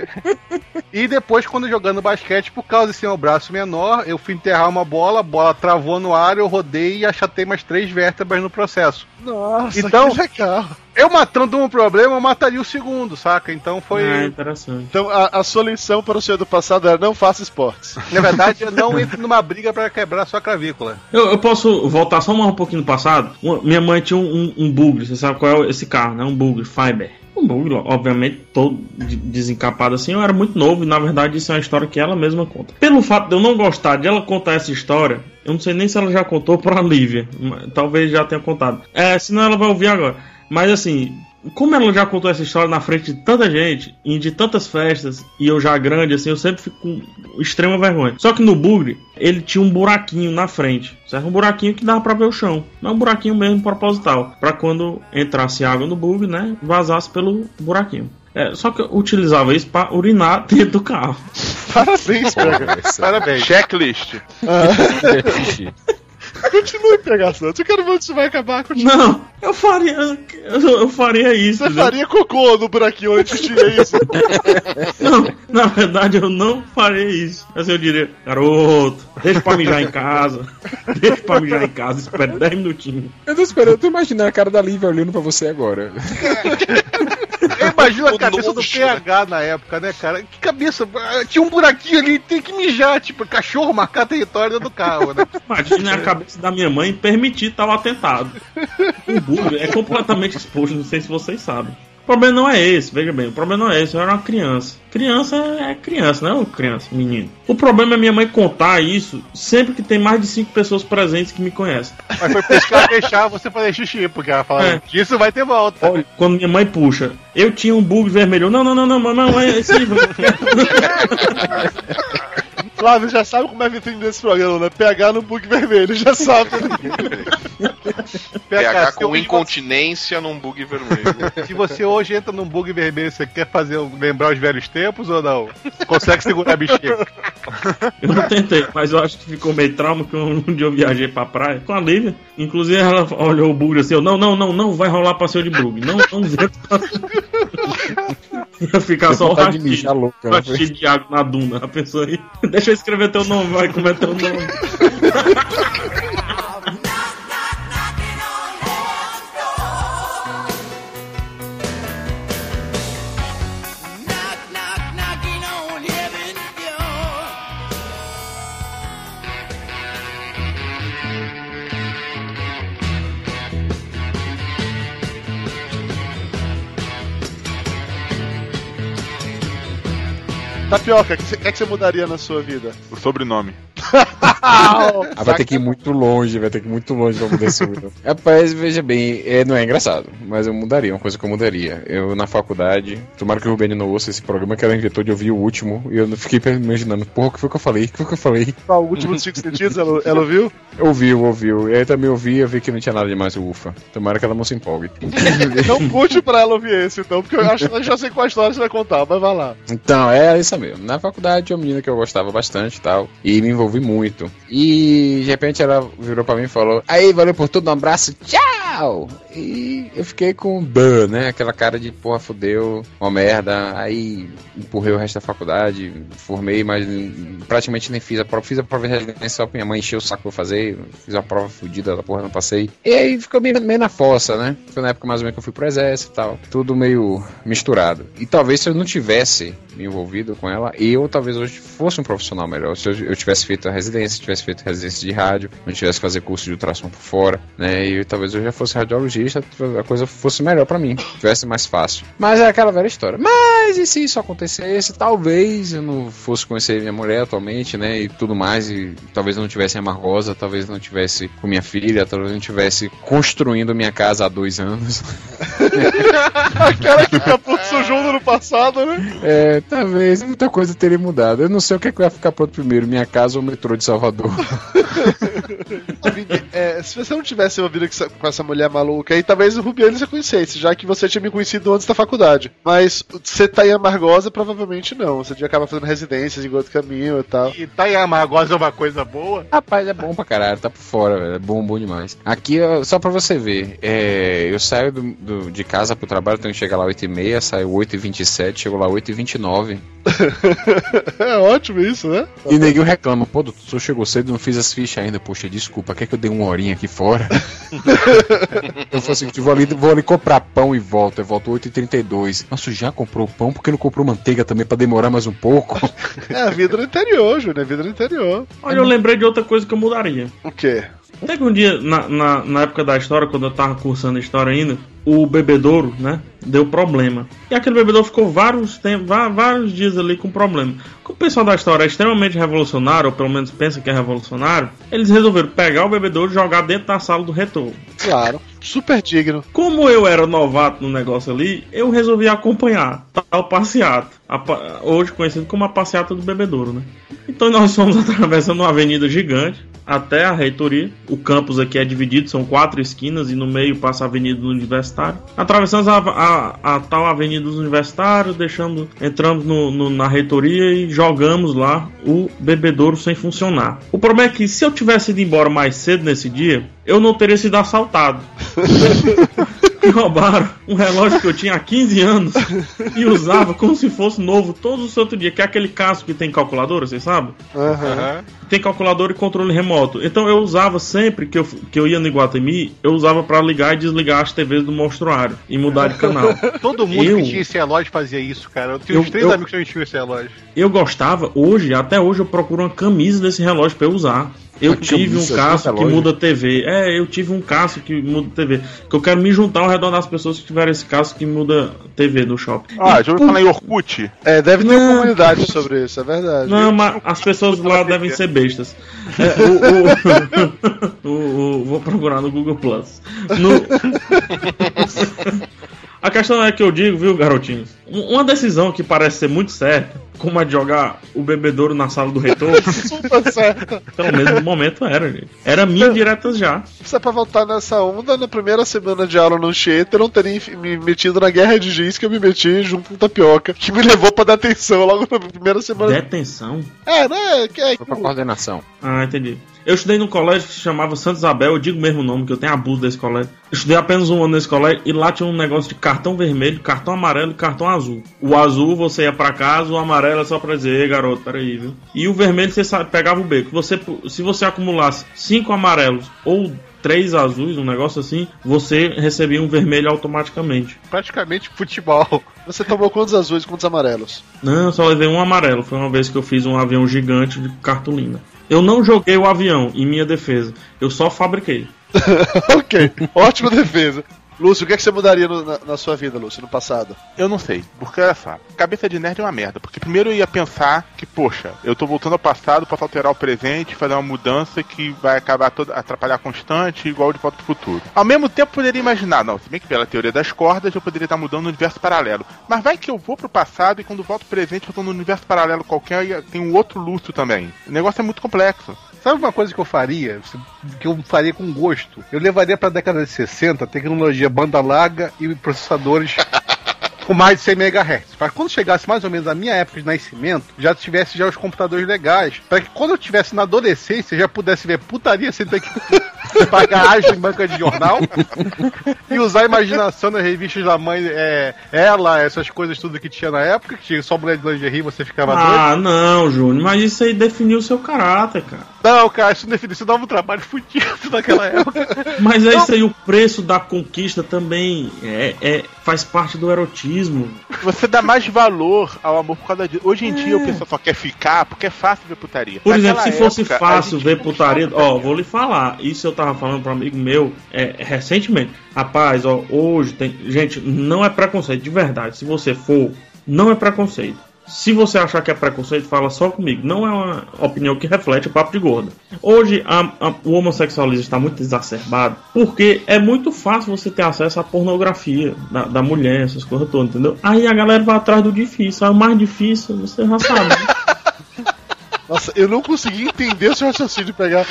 E depois, quando jogando basquete, por causa desse meu braço menor, eu fui enterrar uma bola, a bola travou no ar, eu rodei e achatei umas três vértebras no processo. Nossa, Então- que legal. Eu matando um problema, eu mataria o segundo, saca? Então foi. É interessante. Então, a, a sua lição para o senhor do passado era não faça esportes. Na verdade, eu não entro numa briga pra quebrar sua clavícula. Eu, eu posso voltar só mais um pouquinho no passado? Uma- minha mãe tinha um, um, um bugre, você sabe qual é esse carro, né? Um bugre, Fiber. Um bugre, obviamente, todo de- desencapado assim. Eu era muito novo e, na verdade, isso é uma história que ela mesma conta. Pelo fato de eu não gostar de ela contar essa história, eu não sei nem se ela já contou pra Lívia. mas Talvez já tenha contado. É, senão ela vai ouvir agora. Mas, assim, como ela já contou essa história na frente de tanta gente e de tantas festas, e eu já grande, assim, eu sempre fico com extrema vergonha. Só que no bugre, ele tinha um buraquinho na frente, certo? Um buraquinho que dava pra ver o chão. Não é um buraquinho mesmo proposital, Pra quando entrasse água no bugre, né, vazasse pelo buraquinho. É, só que eu utilizava isso pra urinar dentro do carro. Parabéns, Pega. Parabéns. Checklist. Continue, Pega Santos. Eu quero ver onde isso vai acabar. Continue. Não, eu faria, eu, eu faria isso. Você entendeu? faria cocô no buraquinho antes de isso. Não, na verdade eu não faria isso. Mas eu diria, garoto, deixa pra mijar em casa. Deixa pra mijar em casa, espera 10 minutinhos. Eu tô esperando, eu tô imaginando a cara da Lívia olhando pra você agora. Eu imagino a cabeça do PH na época, né, cara? Que cabeça? Ah, Tinha um buraquinho ali, tem que mijar, tipo, cachorro marcar território do carro, né? Imagina a cabeça da minha mãe permitir tal atentado. O bugre é completamente exposto, não sei se vocês sabem. O problema não é esse, veja bem, o problema não é esse, eu era uma criança. Criança é criança, não é criança, menino. O problema é minha mãe contar isso sempre que tem mais de cinco pessoas presentes que me conhecem. Mas foi por isso que ela deixava você fazer xixi, porque ela falava, É. isso vai ter volta. Olha, quando minha mãe puxa, eu tinha um bug vermelho. Não, não, não, não, não, não, é esse livro. Flávio já sabe como é a vitrine desse programa, né? PH no bug vermelho, já sabe. PH com incontinência num bug vermelho. você- Se você hoje entra num bug vermelho, você quer fazer lembrar os velhos tempos ou não? Consegue segurar a bexiga? Eu não tentei, mas eu acho que ficou meio trauma que um dia eu viajei pra praia com a Lívia. Inclusive ela olhou o bug assim, eu, não, não, não, não vai rolar passeio de bug. Não, não vê. Ia ficar só o Vontade de rastilho. mijar louca, né? Rastilho de água na duna. A pessoa aí. Deixa eu escrever teu nome, vai, como é teu nome? Tapioca, o que, você- que é que você mudaria na sua vida? O sobrenome. Ah, vai ter que ir muito longe, vai ter que ir muito longe pra mudar esse vídeo. Rapaz, veja bem, é, não é engraçado, mas eu mudaria, uma coisa que eu mudaria. Eu na faculdade, tomara que o Rubeni não ouça esse programa, que ela inventou de ouvir o último, e eu não fiquei imaginando, porra, o que foi que eu falei? O que foi que eu falei? Qual o último dos cinco sentidos? Ela, ela ouviu? Ouviu, ouviu. E aí também ouvi, eu vi que não tinha nada demais ufa. Tomara que ela não se empolgue. Não curte pra ela ouvir esse, então, porque eu, acho, eu já sei qual história você vai contar, mas vai lá. Então, é isso mesmo. Na faculdade uma menina que eu gostava bastante e tal. E me envolvi muito. E de repente ela virou pra mim e falou: Aí, valeu por tudo, um abraço, tchau! E eu fiquei com duh, né? Aquela cara de porra, fudeu, uma merda. Aí empurrei o resto da faculdade, formei, mas praticamente nem fiz a prova. Fiz a prova de residência só pra minha mãe encher o saco pra fazer. Fiz a prova fudida da porra, não passei. E aí ficou meio, meio na fossa, né? Foi na época mais ou menos que eu fui pro exército e tal. Tudo meio misturado. E talvez se eu não tivesse me envolvido com ela, eu talvez hoje fosse um profissional melhor. Se eu, eu tivesse feito a residência, tivesse feito residência de rádio, não tivesse fazer curso de ultrassom por fora, né? E talvez eu já fosse radiologista, a coisa fosse melhor pra mim, tivesse mais fácil. Mas é aquela velha história. Mas e se isso acontecesse, talvez eu não fosse conhecer minha mulher atualmente, né? E tudo mais, e talvez eu não tivesse em Amargosa, talvez eu não tivesse com minha filha, talvez eu não tivesse construindo minha casa há dois anos. Aquela que capô sujou no ano passado, né? É, talvez muita coisa teria mudado. Eu não sei o que, é que vai ficar pronto primeiro, minha casa ou o metrô de Salvador. É, se você não tivesse uma vida com essa- mulher maluca aí, talvez o Rubiane você conhecesse, já que você tinha me conhecido antes da faculdade. Mas você tá em Amargosa, provavelmente não. Você devia acabar fazendo residências em outro caminho e tal. E tá em Amargosa é uma coisa boa. Rapaz, é bom pra caralho, tá por fora, velho. É bom, bom demais. Aqui, só pra você ver, é, eu saio do, do- de casa pro trabalho, tenho que chegar lá 8h30, saio 8h27, chego lá 8h29. é ótimo isso, né? E neguinho reclama, pô, doutor, chegou cedo, não fiz as fichas ainda. Poxa, desculpa, quer que eu dei uma horinha aqui fora? eu falo assim, vou ali, vou ali comprar pão e volto. Eu volto 8h32. Nossa, já comprou pão? Por que não comprou manteiga também pra demorar mais um pouco? É a vida no interior, Júnior, é a vida no interior. Olha, eu lembrei de outra coisa que eu mudaria. O quê? Até que um dia, na, na, na época da história, quando eu tava cursando a história ainda, o bebedouro, né, deu problema. E aquele bebedouro ficou vários, tempos, vá- vários dias ali com problema. Como o pessoal da história é extremamente revolucionário, ou pelo menos pensa que é revolucionário, eles resolveram pegar o bebedouro e jogar dentro da sala do reitor. Claro. Super digno. Como eu era novato no negócio ali, eu resolvi acompanhar tal passeata. a pa- hoje conhecido como a passeata do bebedouro, né? Então nós fomos atravessando uma avenida gigante até a reitoria. O campus aqui é dividido, são quatro esquinas e no meio passa a Avenida do Universitário. Atravessamos a, a- a tal Avenida dos Universitários, deixando, entramos no- no- na reitoria e jogamos lá o bebedouro sem funcionar. O problema é que se eu tivesse ido embora mais cedo nesse dia, eu não teria sido assaltado. Me roubaram um relógio que eu tinha há 15 anos e usava como se fosse novo todo o santo dia, que é aquele casco que tem calculadora, vocês sabem? Aham. Tem calculadora e controle remoto. Então eu usava sempre que eu, que eu ia no Iguatemi, eu usava pra ligar e desligar as TVs do monstruário e mudar de canal. Todo mundo Eu- que tinha esse relógio fazia isso, cara. Eu tenho uns três eu- amigos que tinham esse relógio. Eu gostava, hoje, até hoje, eu procuro uma camisa desse relógio pra eu usar. Eu tive um Camisa, caso tanta que muda TV. É, eu tive um caso que muda TV. Que eu quero me juntar ao redor das pessoas que tiveram esse caso que muda TV no shopping. Ah, já ouviu falar em Orkut? É, deve ter Não. uma comunidade sobre isso, é verdade. Não, mas as pessoas lá devem ser bestas. É, o, o- o- o- vou procurar no Google Plus. No- A questão é que eu digo, viu, garotinhos? Um- Uma decisão que parece ser muito certa, como a de jogar o bebedouro na sala do reitor, Super certo. pelo menos no momento era, gente. Era minha direta já. Se é pra voltar nessa onda, na primeira semana de aula no Tietê, eu não teria me metido na guerra de giz que eu me meti junto com Tapioca, que me levou pra dar atenção logo na primeira semana. Detenção? É, né? Que é, Foi pra coordenação. Ah, entendi. Eu estudei num colégio que se chamava Santa Isabel, eu digo mesmo o nome, que eu tenho abuso desse colégio. Eu estudei apenas um ano nesse colégio e lá tinha um negócio de cartão vermelho, cartão amarelo e cartão azul. O azul você ia pra casa, o amarelo é só pra dizer, "Ei, garoto, peraí, viu? E o vermelho você pegava o beco. Você, se você acumulasse cinco amarelos ou três azuis, um negócio assim, você recebia um vermelho automaticamente. Praticamente futebol. Você tomou quantos azuis e quantos amarelos? Não, eu só levei um amarelo. Foi uma vez que eu fiz um avião gigante de cartolina. Eu não joguei o avião em minha defesa. Eu só fabriquei. ok, ótima defesa. Lúcio, o que, é que você mudaria no- na, na sua vida, Lúcio, no passado? Eu não sei, porque olha só, cabeça de nerd é uma merda. Porque primeiro eu ia pensar que, poxa, eu tô voltando ao passado, posso alterar o presente, fazer uma mudança que vai acabar toda, atrapalhar constante, igual de volta pro futuro. Ao mesmo tempo, eu poderia imaginar, não, se bem que pela teoria das cordas, eu poderia estar mudando no universo paralelo. Mas vai que eu vou pro passado e quando volto pro presente, eu tô no universo paralelo qualquer e tem um outro Lúcio também. O negócio é muito complexo. Sabe uma coisa que eu faria? Que eu faria com gosto? Eu levaria pra década de 60 tecnologia banda larga e processadores com mais de 100 MHz. Para quando chegasse mais ou menos a minha época de nascimento, já tivesse já os computadores legais. Para que quando eu tivesse na adolescência, já pudesse ver putaria sem ter que pagar ágio em banca de jornal e usar a imaginação nas revistas da mãe, é, ela, essas coisas tudo que tinha na época, que tinha só mulher de lingerie, você ficava doido. Ah, não, Júnior, mas isso aí definiu o seu caráter, cara. Não, cara, isso definiu, isso dava um trabalho fudido naquela época. Mas é isso aí, o preço da conquista também é, é- faz parte do erotismo. Você dá mais valor ao amor por causa disso. Hoje em dia o pessoal só quer ficar porque é fácil ver putaria. Por exemplo, Naquela se fosse época, fácil ver putaria, ó, vou lhe falar. Isso eu tava falando para um amigo meu é, recentemente. Rapaz, ó, hoje tem. Gente, não é preconceito, de verdade. Se você for, não é preconceito. Se você achar que é preconceito, fala só comigo. Não é uma opinião que reflete o papo de gorda. Hoje a- a- o homossexualismo está muito exacerbado porque é muito fácil você ter acesso à pornografia da, da mulher, essas coisas todas, entendeu? Aí a galera vai atrás do difícil. Aí o mais difícil, você já sabe. né? Nossa, eu não consegui entender o seu raciocínio de pegar.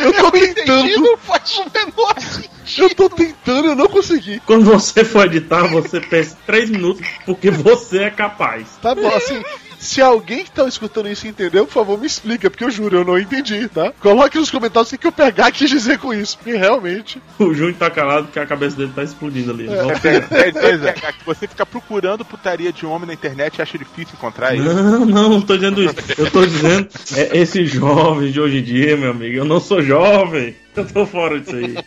Eu tô tentando. Não faz o menor sentido. Eu tô tentando, eu não consegui. Quando você for editar, você pensa três minutos, porque você é capaz. Tá bom, assim. Se alguém que tá escutando isso entendeu, por favor, me explica, porque eu juro, eu não entendi, tá? Coloque nos comentários o que o PH quis dizer com isso, porque realmente. O Júnior tá calado porque a cabeça dele tá explodindo ali. É, é, é, é, que você fica procurando putaria de homem na internet e acha difícil encontrar isso. Não, não, não tô dizendo isso. Eu tô dizendo, é esse jovem de hoje em dia, meu amigo. Eu não sou jovem. Eu tô fora disso aí.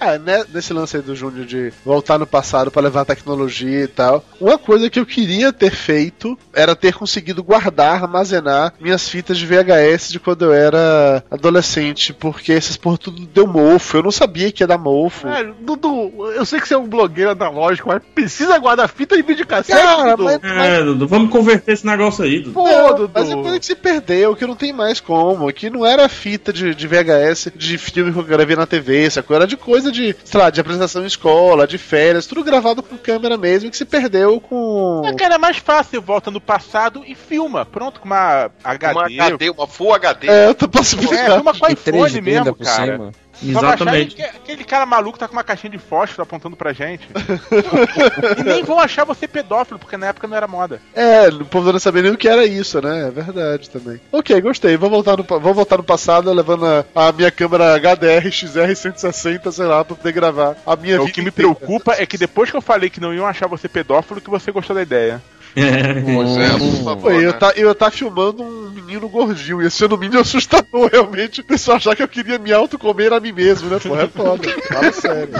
É, né, nesse lance aí do Júnior de voltar no passado pra levar tecnologia e tal. Uma coisa que eu queria ter feito era ter conseguido guardar, armazenar minhas fitas de VHS de quando eu era adolescente, porque essas porra tudo deu mofo. Eu não sabia que ia dar mofo. É, Dudu, eu sei que você é um blogueiro analógico, mas precisa guardar fita de videocassete, Cara, Dudu. mas- É, Dudu, vamos converter esse negócio aí, Dudu. Pô, Não, Dudu. mas é coisa que se perdeu, que não tem mais como. Que não era fita de, de VHS de filme que eu gravei na TV, sacou? Era de coisa de, sei lá, de apresentação em escola, de férias, tudo gravado com câmera mesmo, que se perdeu com. É, cara, é mais fácil, volta no passado e filma. Pronto, com uma HD. Uma HD, uma Full HD. É, eu tô possibilidade. É, filma com iPhone 3D ainda mesmo, cara. cima. Só vai achar Exatamente. que aquele cara maluco tá com uma caixinha de fósforo apontando pra gente. e nem vão achar você pedófilo, porque na época não era moda. É, o povo não sabia nem o que era isso, né? É verdade também. Ok, gostei. Vou voltar no, vou voltar no passado levando a, a minha câmera HDR XR 160, sei lá, pra poder gravar a minha o vida que me inteira. preocupa é que depois que eu falei que não iam achar você pedófilo, que você gostou da ideia. É. Pois é, assustador, Pô, eu né? tá, eu tá filmando um menino gordinho. Ia ser no mínimo assustador, realmente. O pessoal achar que eu queria me autocomer a mim mesmo, né? Porra, é foda. Fala sério.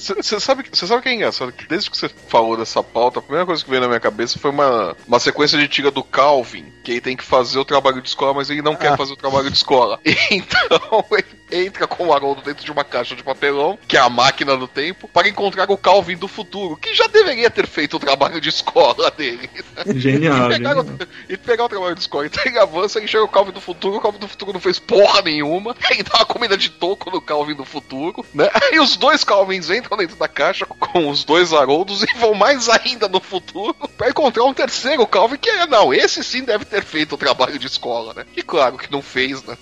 Você sabe, cê sabe que é engraçado? Que desde que você falou dessa pauta, a primeira coisa que veio na minha cabeça foi uma, uma sequência de tira do Calvin, que ele tem que fazer o trabalho de escola, mas ele não quer fazer o trabalho de escola. Então ele entra com o Haroldo dentro de uma caixa de papelão, que é a máquina do tempo, para encontrar o Calvin do futuro, que já deveria ter feito o trabalho de escola dele. Genial, E pegar, genial. o, e pegar o trabalho de escola. Então ele avança e chega o Calvin do futuro, o Calvin do futuro não fez porra nenhuma. Ele dá uma comida de toco no Calvin do futuro, né? Aí os dois Calvins entram dentro da caixa com os dois Haroldos e vão mais ainda no futuro pra encontrar um terceiro Calvin que é, não, esse sim deve ter feito o trabalho de escola, né? E claro que não fez, né?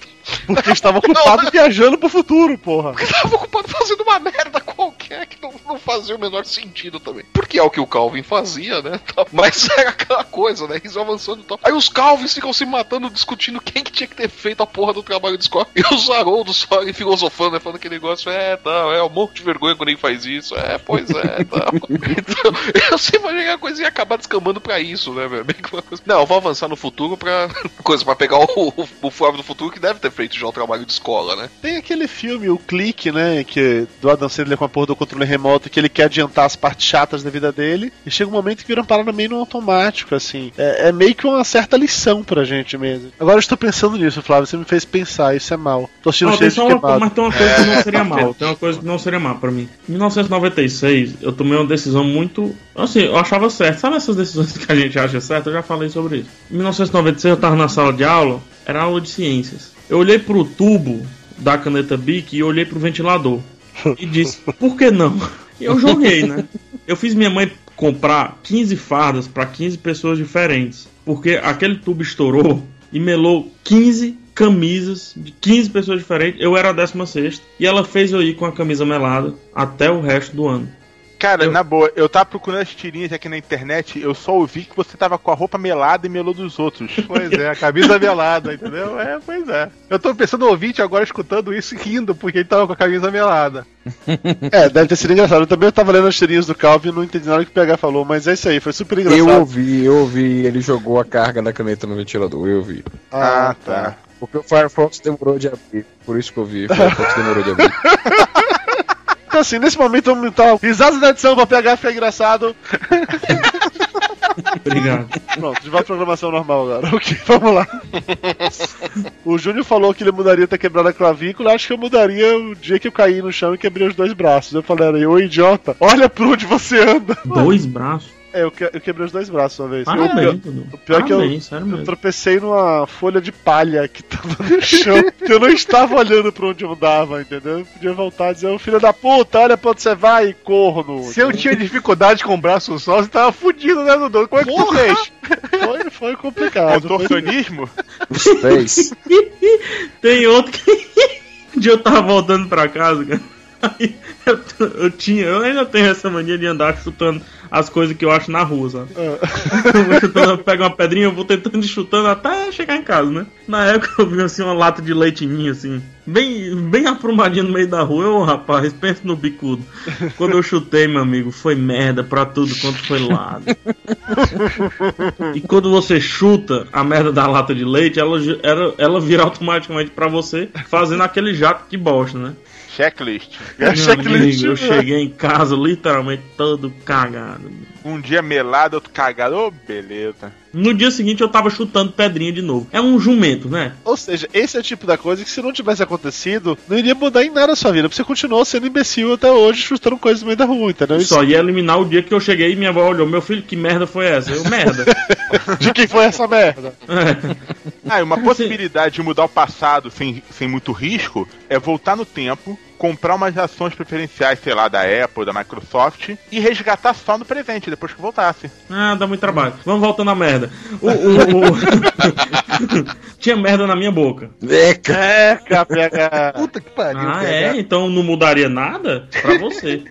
Porque estava ocupado viajando pro futuro, porra. Porque tava ocupado fazendo uma merda qualquer que não, não fazia o menor sentido também. Porque é o que o Calvin fazia, né? Tá, Mas era aquela coisa, né? Eles avançando e tal. Aí os Calvins ficam se matando, discutindo quem que tinha que ter feito a porra do trabalho de escola. E os Haroldos só ali filosofando, né? Falando aquele negócio, é, tal, é um monte de vergonha quando ele faz isso. É, pois é, tal. Então, eu sempre imaginei que a coisa ia acabar descambando pra isso, né, velho? Que Não, eu vou avançar no futuro pra. coisa, pra pegar o, o, o Flávio do futuro que deve ter feito já o trabalho de escola, né? Tem aquele filme, o Clique, né? Que do Adam Sandler com a porra do controle remoto, que ele quer adiantar as partes chatas da vida dele. E chega um momento que vira uma parada meio no automático, assim. É, é meio que uma certa lição pra gente mesmo. Agora eu estou pensando nisso, Flávio. Você me fez pensar, isso é mal. Tô assistindo Não, cheio de uma, queimado. mas tem uma coisa que não seria mal. Tem uma coisa que não seria mal pra mim. Em 1996, eu tomei uma decisão muito. Assim, eu achava certo. Sabe essas decisões que a gente acha certo? Eu já falei sobre isso. Em 1996, eu tava na sala de aula, era aula de ciências. Eu olhei pro tubo da caneta Bic e olhei pro ventilador. E disse, por que não? E eu joguei, né? Eu fiz minha mãe comprar 15 fardas pra 15 pessoas diferentes. Porque aquele tubo estourou e melou 15 camisas de 15 pessoas diferentes. Eu era a 16 e ela fez eu ir com a camisa melada até o resto do ano. Cara, Eu- na boa, eu tava procurando as tirinhas aqui na internet, eu só ouvi que você tava com a roupa melada e melou dos outros. Pois é, a camisa melada, entendeu? É, pois é. Eu tô pensando no ouvinte agora escutando isso e rindo, porque ele tava com a camisa melada. É, deve ter sido engraçado. Eu também tava lendo as tirinhas do Calvin e não entendi nada que o PH falou, mas é isso aí, foi super engraçado. Eu ouvi, eu ouvi, ele jogou a carga da caneta no ventilador, eu ouvi. Ah, tá. Porque o Firefox demorou de abrir, por isso que eu vi, o Firefox demorou de abrir. Então assim, nesse momento vamos então. Risadas da edição pra PH ficar engraçado. Obrigado. Pronto, de volta à programação normal agora. Ok, vamos lá. O Júnior falou que ele mudaria ter quebrado a clavícula. Acho que eu mudaria o dia que eu caí no chão e quebrei os dois braços. Eu falei, ô idiota, olha por onde você anda. Dois braços. É, eu, que- eu quebrei os dois braços uma vez. o pior, o pior é que eu, eu tropecei numa folha de palha que tava no chão. que eu não estava olhando pra onde eu andava, entendeu? Eu podia voltar e dizer, ô filho da puta, olha pra onde você vai, corno. Se eu tinha dificuldade com o braço só, você tava fudido, né, Dudu? Como é que tu Porra! fez? Foi, foi complicado. Foi- Contorcionismo? Os pés. Tem outro que. Um dia eu tava voltando pra casa, cara. Aí eu, eu tinha, eu ainda tenho essa mania de andar chutando as coisas que eu acho na rua, sabe? Eu vou chutando, eu pego uma pedrinha, eu vou tentando ir chutando até chegar em casa, né? Na época eu vi assim uma lata de leite em mim, assim, bem, bem aprumadinha no meio da rua. Eu, rapaz, pensa no bicudo. Quando eu chutei, meu amigo, foi merda pra tudo quanto foi lado. E quando você chuta a merda da lata de leite, ela, ela, ela vira automaticamente pra você, fazendo aquele jato de bosta, né? Checklist. É checklist. amigo, eu cheguei em casa literalmente todo cagado. Um dia melado, outro cagado. Ô, beleza. No dia seguinte eu tava chutando pedrinha de novo. É um jumento, né? Ou seja, esse é o tipo da coisa que se não tivesse acontecido, não iria mudar em nada a sua vida. Porque você continuou sendo imbecil até hoje, chutando coisas no meio da rua, entendeu? Só ia eliminar o dia que eu cheguei e minha avó olhou, meu filho, que merda foi essa? Eu, merda. De quem foi essa merda? Ah, e uma possibilidade de mudar o passado sem, sem muito risco é voltar no tempo, comprar umas ações preferenciais, sei lá, da Apple, da Microsoft e resgatar só no presente, depois que voltasse. Ah, dá muito trabalho. Vamos voltando à merda. O, o- o- Tinha merda na minha boca. Eca! É, PH. Puta que pariu. Ah, PH. é? Então não mudaria nada pra você.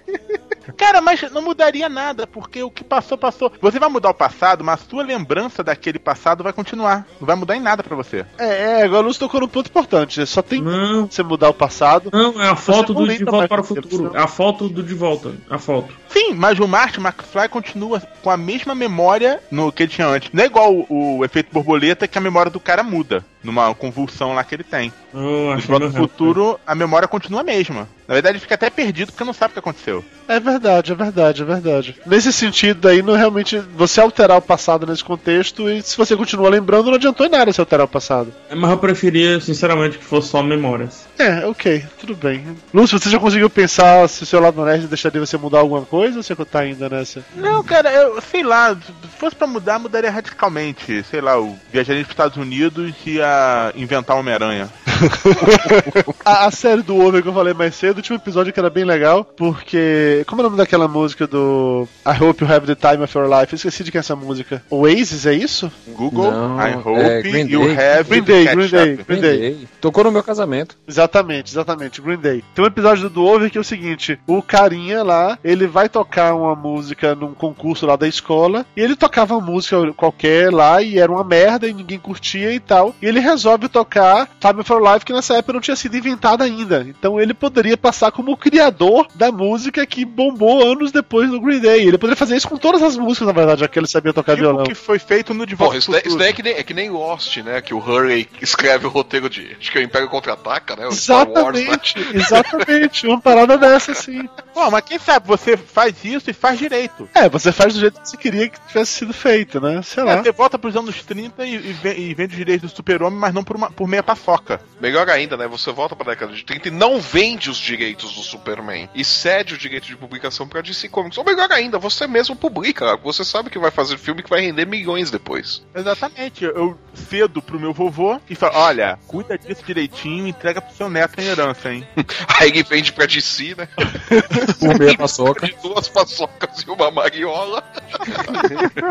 Cara, mas não mudaria nada, porque o que passou, passou. Você vai mudar o passado, mas a sua lembrança daquele passado vai continuar. Não vai mudar em nada pra você. É, é, agora o Lúcio tocou num ponto importante. né? Só tem Não, você mudar o passado. não, é a foto do De Volta para o Futuro. É a foto do De Volta. A foto. Sim, mas o Martin McFly continua com a mesma memória no que ele tinha antes. Não é igual o, o efeito borboleta que a memória do cara muda numa convulsão lá que ele tem. Oh, No meu do futuro, a memória continua a mesma. Na verdade, ele fica até perdido porque não sabe o que aconteceu. É verdade, é verdade, é verdade. Nesse sentido daí, não realmente você alterar o passado nesse contexto e se você continua lembrando, não adiantou em nada se alterar o passado. É, Mas eu preferia, sinceramente, que fosse só memórias. É, ok, tudo bem. Lúcio, você já conseguiu pensar se o seu lado nerd deixaria você mudar alguma coisa ou você tá ainda nessa? Não, cara, eu sei lá, se fosse pra mudar, mudaria radicalmente. Sei lá, eu viajaria pros Estados Unidos e ia inventar Homem-Aranha. A, a série do Over que eu falei mais cedo tinha um episódio que era bem legal, porque. Como é o nome daquela música do I Hope You Have the Time of Your Life? Eu esqueci de quem é essa música. Oasis, é isso? Google, Não, I hope é Green you Day. have Green Day, Green Day, up. Green Day. Tocou no meu casamento. Exatamente, exatamente, Green Day. Tem um episódio do, do Over que é o seguinte: o carinha lá, ele vai tocar uma música num concurso lá da escola, e ele tocava uma música qualquer lá, e era uma merda, e ninguém curtia e tal. E ele resolve tocar Time for Life, que nessa época não tinha sido inventada ainda. Então ele poderia passar como o criador da música que bombou anos depois no Green Day. Ele poderia fazer isso com todas as músicas, na verdade, já que ele sabia tocar Tipo violão. que foi feito no De Bom, isso daí, isso daí é, que nem, é que nem Lost, né? Que o Hurley escreve o roteiro de. Acho que é o Império Contra-Ataca, né? O Star Wars, né? Exatamente, exatamente. Uma parada dessa, sim. Pô, mas quem sabe você faz isso e faz direito. É, você faz do jeito que você queria que tivesse sido feito, né? Sei lá. É, você volta pros anos 30 e, e, e vende os direitos do super-homem, mas não por, uma, por meia paçoca. Melhor ainda, né? Você volta pra década de 30 e não vende os direitos do Superman. E cede o direito de publicação pra DC Comics. Ou melhor ainda, você mesmo publica. Você sabe que vai fazer filme que vai render milhões depois. Exatamente. Eu cedo pro meu vovô e falo, olha, cuida disso direitinho e entrega pro seu neto em herança, hein? Aí ele vende pra DC, né? Por meia paçoca. De duas paçocas e uma mariola.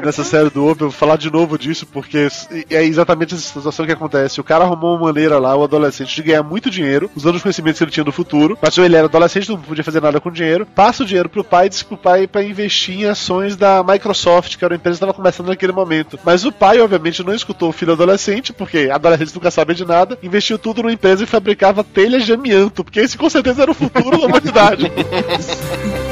Nessa série do Ovo, eu vou falar de novo disso, porque é exatamente essa situação que acontece. O cara arrumou uma maneira lá, o adolescente, de ganhar muito dinheiro, usando os conhecimentos que ele tinha do futuro. Mas ele era adolescente, não podia fazer nada com dinheiro. Passa o dinheiro pro pai e diz pro pai pra investir em ações da Microsoft, que era uma empresa que estava começando naquele momento. Mas o pai, obviamente, não escutou o filho adolescente, porque adolescentes nunca sabem de nada, investiu tudo numa empresa que fabricava telhas de amianto, porque esse com certeza era o futuro da humanidade.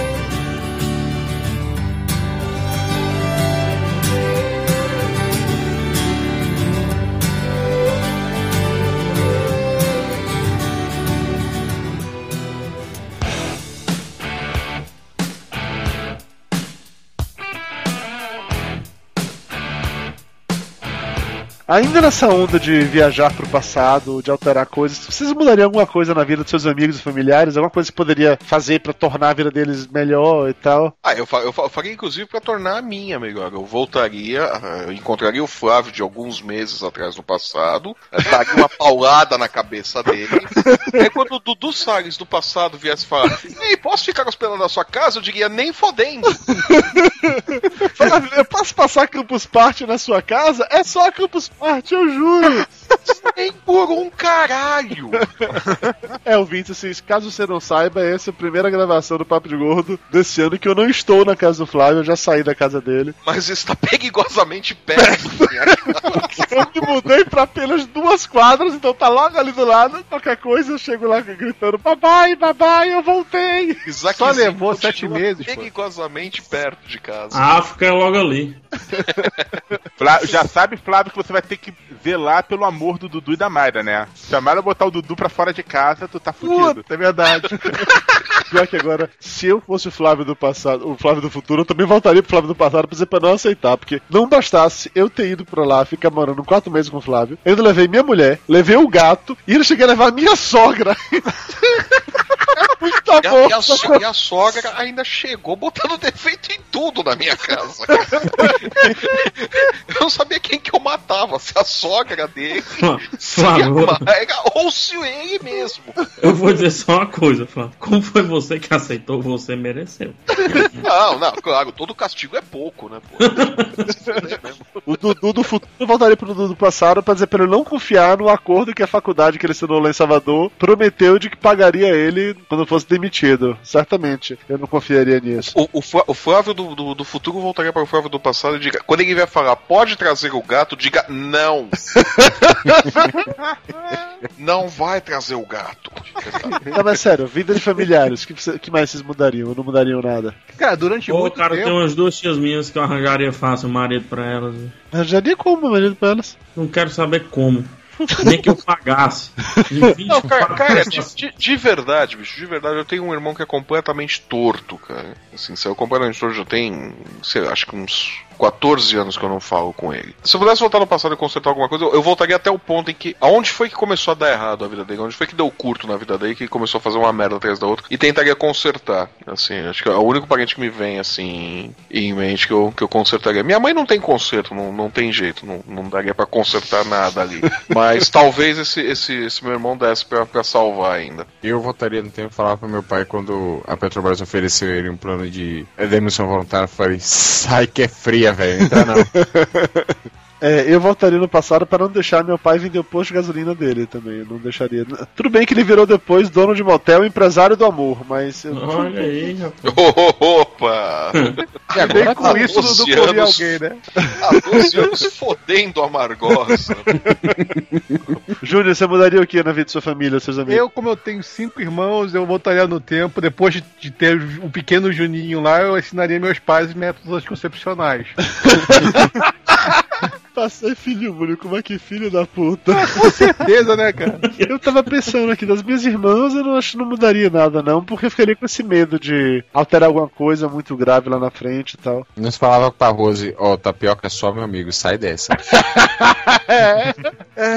Ainda nessa onda de viajar pro passado, de alterar coisas, vocês mudariam alguma coisa na vida dos seus amigos e familiares? Alguma coisa que você poderia fazer pra tornar a vida deles melhor e tal? Ah, eu, eu, eu faria inclusive pra tornar a minha melhor. Eu voltaria, ah, eu encontraria o Flávio de alguns meses atrás no passado, eh, daria uma paulada na cabeça dele. e aí quando o Dudu Salles do passado viesse falar, ei, posso ficar hospedado na sua casa? Eu diria, nem fodendo. Flávio, eu posso passar Campus Party na sua casa? É só Campus Party, eu juro! Nem por um caralho. É, ouvinte, assim, caso você não saiba, essa é a primeira gravação do Papo de Gordo desse ano que eu não estou na casa do Flávio, eu já saí da casa dele. Mas está perigosamente perto. da minha casa. Eu me mudei pra apenas duas quadras, então tá logo ali do lado. Qualquer coisa eu chego lá gritando: Babai, babai, eu voltei! Isaac Só levou sete meses, pô. Perigosamente perto de casa. A África é logo ali. Já sabe, Flávio, que você vai ter que zelar pelo amor do Dudu e da Mayra, né? Chamaram a botar o Dudu pra fora de casa, tu tá fudido. Puta, é verdade. Pior que agora, se eu fosse o Flávio do passado, o Flávio do futuro, eu também voltaria pro Flávio do passado pra dizer pra não aceitar, porque não bastasse eu ter ido pra lá, ficar morando quatro meses com o Flávio, eu ainda levei minha mulher, levei o gato e ainda cheguei a levar a minha sogra. Muito E a, e a so- e a sogra ainda chegou botando defeito em tudo na minha casa. eu não sabia quem que eu matava, se a sogra dele, se a Mayra ou se ele mesmo. eu vou dizer só uma coisa, Flávio. Como foi você que aceitou, você mereceu. Não, não, claro, todo castigo é pouco, né? Pô? O Dudu do futuro eu voltaria pro Dudu do passado pra dizer pra ele não confiar no acordo que a faculdade que ele assinou lá em Salvador prometeu de que pagaria ele quando fosse demitido. Certamente. Eu não confiaria nisso. O, o, o Flávio do, do, do futuro voltaria para o Flávio do passado e diga: quando ele vier falar, pode trazer o gato, diga não. não vai trazer o gato. Não, mas sério, vida de familiares, o que, que mais vocês mudariam? Não mudariam nada? Cara, durante Pô, muito cara, tempo. tem umas duas tias minhas que eu arranjaria fácil um marido pra elas. Arranjaria como, marido pra elas? Não quero saber como. Nem que eu pagasse. Não, cara, 24 cara de- de verdade, bicho, de verdade, eu tenho um irmão que é completamente torto, cara. Assim, saiu completamente torto, já tem, sei lá, acho que uns 14 anos que eu não falo com ele. Se eu pudesse voltar no passado e consertar alguma coisa, eu, eu voltaria até o ponto em que. Aonde foi que começou a dar errado a vida dele? Onde foi que deu curto na vida dele que começou a fazer uma merda atrás da outra? E tentaria consertar. Assim, acho que é o único parente que me vem, assim, em mente que eu, que eu consertaria. Minha mãe não tem conserto, não, não tem jeito, não, não daria pra consertar nada ali. Mas talvez esse, esse, esse meu irmão desse pra, pra salvar ainda. Eu voltaria no tempo e falava pro meu pai quando a Petrobras ofereceu ele um plano de demissão voluntária. Eu falei, sai que é fria, velho. Entra não. É, eu voltaria no passado para não deixar meu pai vender o posto de gasolina dele também. Eu não deixaria. Tudo bem que ele virou depois dono de motel e empresário do amor, mas. Eu... Olha aí, rapaz. Opa! E agora com há isso não 12 coria anos- alguém, né? Há 12 anos fodendo a Margosa. Júnior, você mudaria o que na vida de sua família, seus amigos? Eu, como eu tenho cinco irmãos, eu voltaria no tempo. Depois de, de ter um pequeno Juninho lá, eu ensinaria meus pais métodos anticoncepcionais. Passei filho único, como é que filho da puta? Com certeza, né, cara? Eu tava pensando aqui, das minhas irmãs, eu não acho que não mudaria nada, não, porque eu ficaria com esse medo de alterar alguma coisa muito grave lá na frente e tal. Nós falava pra Rose, ó, tapioca é só meu amigo, sai dessa. É,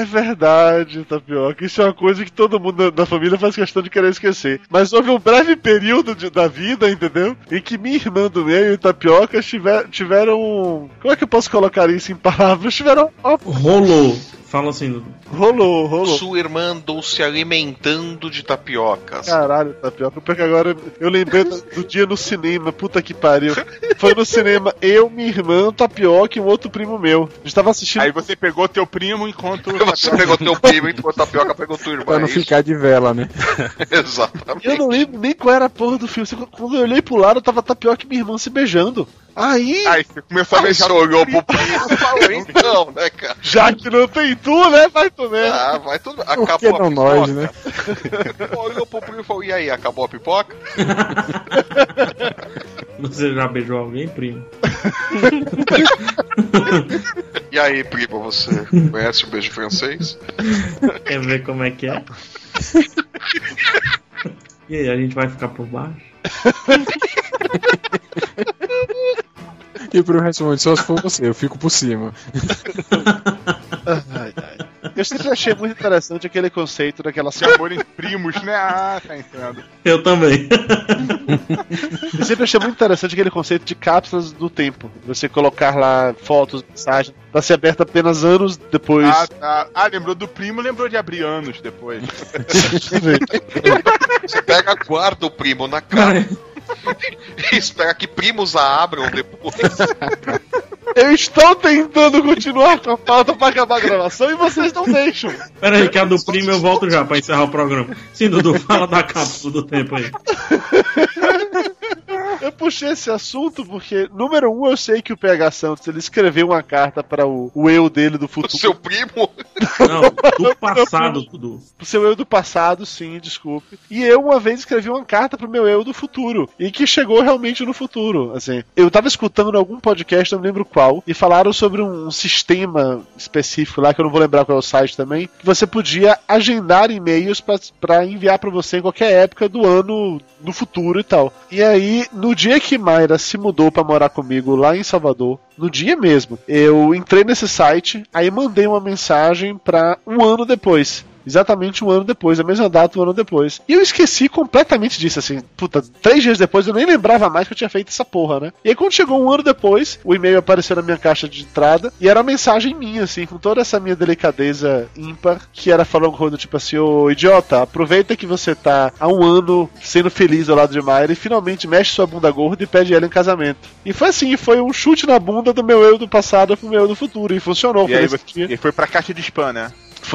é verdade, Tapioca. Isso é uma coisa que todo mundo da, da família faz questão de querer esquecer. Mas houve um breve período de- da vida, entendeu? Em que minha irmã do meio e Tapioca tiver, tiveram. Como é que eu posso colocar isso em palavras? Tiveram. ó, Rolou. Fala assim, Dudu. rolou, rolou. Sua irmã andou se alimentando de tapiocas. Caralho, Tapioca, porque agora eu lembrei do, do dia no cinema, puta que pariu. Foi no cinema eu, minha irmã, Tapioca e um outro primo meu. A gente tava assistindo. Aí você pegou teu primo enquanto. Você pegou teu primo e a tapioca pegou tua irmã. pra não é ficar de vela, né? Exatamente. Eu não lembro nem qual era a porra do filme. Quando eu olhei pro lado, tava Tapioca e minha irmã se beijando. Aí, Aí você começou a beijar você olhou pro primo e falou, então, né, cara? já que não tem tu, né? Vai tu mesmo. Ah, vai tudo. Por Acabou que a não pipoca. nós, né? Olhou pro primo e falou, e aí, acabou a pipoca? Você já beijou alguém, primo? E aí, primo, você conhece o beijo francês? Quer ver como é que é? E aí, a gente vai ficar por baixo? E o primo responde, só se for você, eu fico por cima. Ai. Eu sempre achei muito interessante aquele conceito daquela Se amor em primos, né? Ah, tá entendendo. Eu também. Eu sempre achei muito interessante aquele conceito de cápsulas do tempo. Você colocar lá fotos, mensagens, pra ser aberta apenas anos depois. Ah, tá. Ah, lembrou do primo, lembrou de abrir anos depois. Você pega, guarda o primo na cara espera que primos a abram depois. Eu estou tentando continuar com a pauta pra acabar a gravação e vocês não deixam. Pera aí, que a do primo eu volto já pra encerrar o programa. Sim, Dudu, fala da cápsula do tempo aí. Eu puxei esse assunto porque, número um, eu sei que o PH Santos ele escreveu uma carta para o, o eu dele do O futuro. seu primo. Não, do passado. Pro seu eu do passado, sim, desculpe. E eu uma vez escrevi uma carta pro meu eu do futuro. E que chegou realmente no futuro. Assim, eu tava escutando algum podcast, não me lembro qual, e falaram sobre um sistema específico lá, que eu não vou lembrar qual é o site também, que você podia agendar e-mails pra- pra enviar pra você em qualquer época do ano no futuro e tal. E aí, no dia que Mayra se mudou pra morar comigo lá em Salvador, no dia mesmo, eu entrei nesse site, aí mandei uma mensagem pra um ano depois. Exatamente um ano depois, a mesma data um ano depois. E eu esqueci completamente disso, assim. Puta, três dias depois eu nem lembrava mais que eu tinha feito essa porra, né? E aí quando chegou um ano depois, o e-mail apareceu na minha caixa de entrada e era uma mensagem minha, assim, com toda essa minha delicadeza ímpar, que era falando coisa tipo assim: Ô idiota, aproveita que você tá há um ano sendo feliz ao lado de Mayra e finalmente mexe sua bunda gorda e pede ela em casamento. E foi assim, foi um chute na bunda do meu eu do passado pro meu eu do futuro. E funcionou. E foi aí dia. e foi pra caixa de spam, né?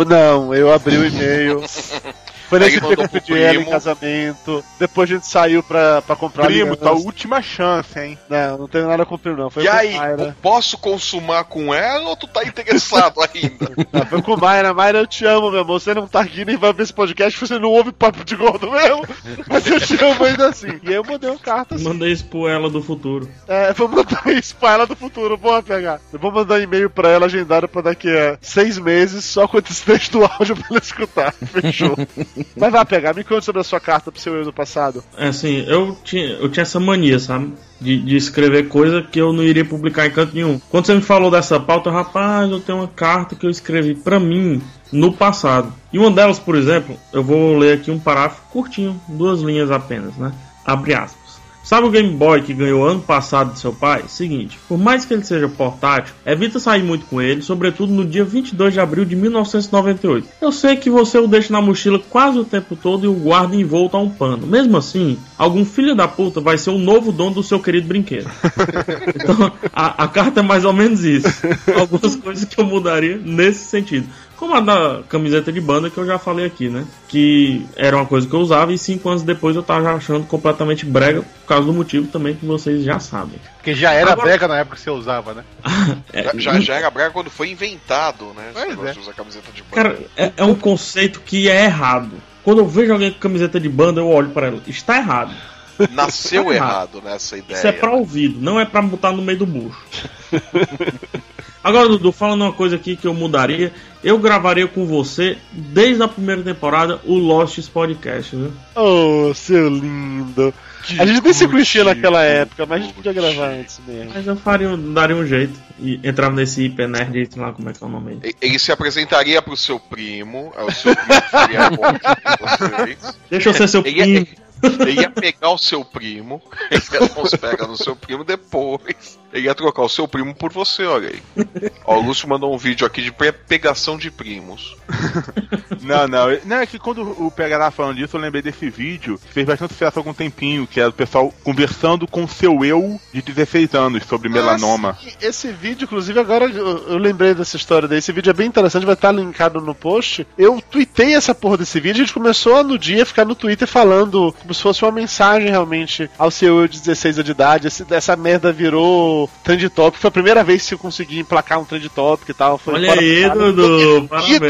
Não, eu abri o e-mail. Foi Aí nesse dia que eu pedi ela em casamento. Depois a gente saiu pra, pra comprar Primo, aliança. tua última chance, hein? Não, não tenho nada com o primo, não. Foi E com aí, Mayra. posso consumar com ela ou tu tá interessado ainda? Não, foi com Mayra. Mayra, eu te amo, meu amor. Você não tá aqui nem vai ver esse podcast, você não ouve papo de gordo mesmo. Mas eu te amo ainda assim. E aí eu mandei uma carta assim. Mandei isso pro ela do futuro. É, vou mandar isso pra ela do futuro, boa pegar. Eu vou mandar um e-mail pra ela agendado pra daqui a seis meses, só com esse texto do áudio pra ela escutar. Fechou. Mas vai pegar, me conte sobre a sua carta pro seu eu do passado. É assim, eu tinha, eu tinha essa mania, sabe? De, de escrever coisa que eu não iria publicar em canto nenhum. Quando você me falou dessa pauta, rapaz, eu tenho uma carta que eu escrevi pra mim no passado. E uma delas, por exemplo, eu vou ler aqui um parágrafo curtinho, duas linhas apenas, né? Abre aspas. Sabe o Game Boy que ganhou ano passado de seu pai? Seguinte, por mais que ele seja portátil, evita sair muito com ele, sobretudo no dia 22 de abril de 1998. Eu sei que você o deixa na mochila quase o tempo todo e o guarda envolto a um pano. Mesmo assim, algum filho da puta vai ser o novo dono do seu querido brinquedo. Então, a, a carta é mais ou menos isso. Algumas coisas que eu mudaria nesse sentido. Como a da camiseta de banda que eu já falei aqui, né? Que era uma coisa que eu usava e cinco anos depois eu tava achando completamente brega por causa do motivo também que vocês já sabem. Porque já era Agora- brega na época que você usava, né? É, Já, já era brega quando foi inventado, né? Pois é. de usar camiseta de banda. Cara, é, é um conceito que é errado. Quando eu vejo alguém com camiseta de banda, eu olho pra ela. Está errado. Nasceu errado nessa ideia. Isso é pra ouvido, não é pra botar no meio do bucho. Agora, Dudu, falando uma coisa aqui que eu mudaria, eu gravaria com você, desde a primeira temporada, o Losts Podcast, viu? Oh, seu lindo. A gente nem se conhecia naquela época, mas a gente podia gravar antes mesmo. Mas eu faria, daria um jeito. E entrava nesse hiper nerd, sei lá como é que é o nome aí. E- Ele se apresentaria pro seu primo, aí o seu primo faria a ponte com vocês. Deixa eu ser seu Ele ia, primo. ele ia pegar o seu primo, ele ia dar uns pega no seu primo depois. Ele ia trocar o seu primo por você, olha aí. Ó, o Lúcio mandou um vídeo aqui de pe- pegação de primos. Não, não. Não, é que quando o PH tava falando disso, eu lembrei desse vídeo que fez bastante sucesso há algum tempinho, que era o pessoal conversando com o seu eu de 16 anos sobre melanoma. Ah, sim. Esse vídeo, inclusive, agora eu, eu lembrei dessa história daí. Esse vídeo é bem interessante, vai estar linkado no post. Eu tuitei essa porra desse vídeo, a gente começou no dia ficar no Twitter falando como se fosse uma mensagem realmente ao seu eu de 16 anos de idade. Esse- essa merda virou trend topic. Foi a primeira vez que eu consegui emplacar um trend topic e tal. Foi Olha aí. Dudu, parabéns.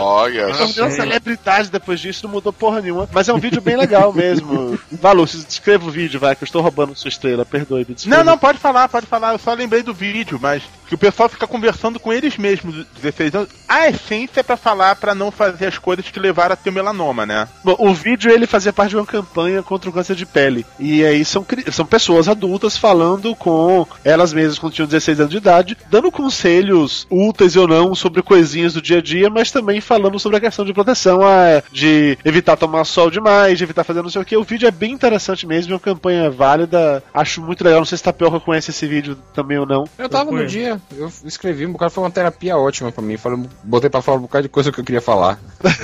Olha uma Sim. celebridade depois disso, não mudou porra nenhuma. Mas é um vídeo bem legal mesmo. Valor, descreva o vídeo, vai, que eu estou roubando sua estrela. Perdoe, me. Não, não, pode falar, pode falar. Eu só lembrei do vídeo, mas que o pessoal fica conversando com eles mesmos, dos 16 anos. A essência é pra falar pra não fazer as coisas que levaram a ter melanoma, né? Bom, o vídeo ele fazia parte de uma campanha contra o câncer de pele. E aí são, são pessoas adultas falando com elas mesmas quando tinham 16 anos de idade, dando conselhos úteis ou não sobre coisinhas do dia a dia, mas também falando sobre a questão de proteção, ah, de evitar tomar sol demais, de evitar fazer não sei o que. O vídeo é bem interessante mesmo, é uma campanha válida. Acho muito legal. Não sei se Tapioca conhece esse vídeo também ou não. Eu tava no conheço. Eu escrevi um bocado, foi uma terapia ótima pra mim. Falei, botei pra falar um bocado de coisa que eu queria falar.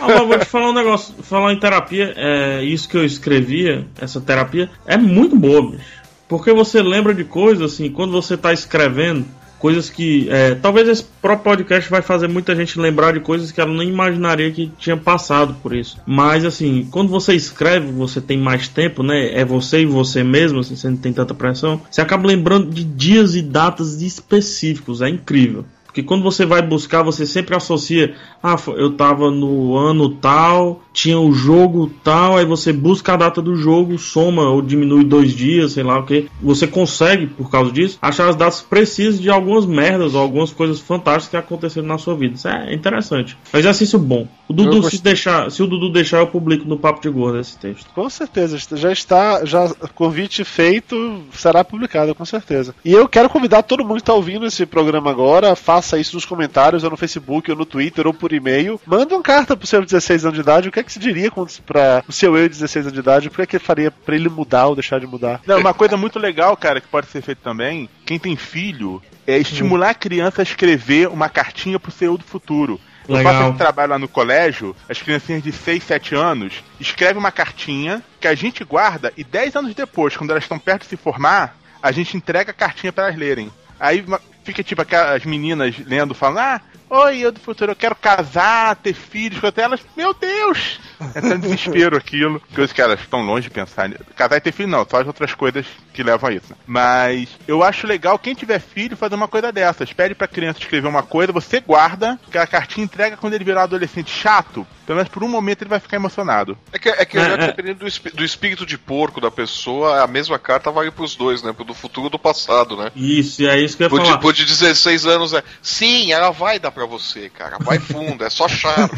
Ah, mas vou te falar um negócio. Falar em terapia, é, isso que eu escrevia, essa terapia, é muito boa, bicho. Porque você lembra de coisas, assim, quando você tá escrevendo, coisas que. é, talvez esse próprio podcast vai fazer muita gente lembrar de coisas que ela nem imaginaria que tinha passado por isso. Mas, assim, quando você escreve, você tem mais tempo, né? É você e você mesmo, assim, você não tem tanta pressão. Você acaba lembrando de dias e datas específicos. É incrível. Porque quando você vai buscar, você sempre associa. Ah, eu tava no ano tal, tinha o jogo tal, aí você busca a data do jogo, soma ou diminui dois dias, sei lá o que. Você consegue, por causa disso, achar as datas precisas de algumas merdas ou algumas coisas fantásticas que aconteceram na sua vida. Isso é interessante. É um exercício bom. O Dudu, se, deixar, se o Dudu deixar, eu publico no Papo de Gordo esse texto. Com certeza, já está, já convite feito, será publicado, com certeza. E eu quero convidar todo mundo que está ouvindo esse programa agora, faça isso nos comentários, ou no Facebook, ou no Twitter, ou por e-mail. Manda uma carta pro seu 16 anos de idade, o que é que se diria para o seu eu de 16 anos de idade, o que é que faria para ele mudar ou deixar de mudar? Não, uma coisa muito legal, cara, que pode ser feito também, quem tem filho, é estimular a criança a escrever uma cartinha pro seu eu do futuro. Eu Legal. faço esse trabalho lá no colégio, as criancinhas de 6, 7 anos escrevem uma cartinha que a gente guarda e 10 anos depois, quando elas estão perto de se formar, a gente entrega a cartinha para elas lerem. Aí fica tipo aquelas meninas lendo, falando, ah, Oi, eu do futuro, eu quero casar, ter filhos com elas. Meu Deus! É tão desespero aquilo. Coisas que elas estão longe de pensar. nisso. Casar e ter filho não, só as outras coisas que levam a isso. Mas eu acho legal quem tiver filho fazer uma coisa dessas. Pede pra criança escrever uma coisa, você guarda, que a cartinha entrega quando ele virar adolescente chato. Pelo menos por um momento ele vai ficar emocionado. É que, é que É, já é. dependendo do, do espírito de porco da pessoa, a mesma carta vale pros dois, né? Pro do futuro e do passado, né? Isso, é isso que eu ia Por de, falar. por de 16 anos é. Sim, ela vai dar pra você, cara. Vai fundo, é só charme.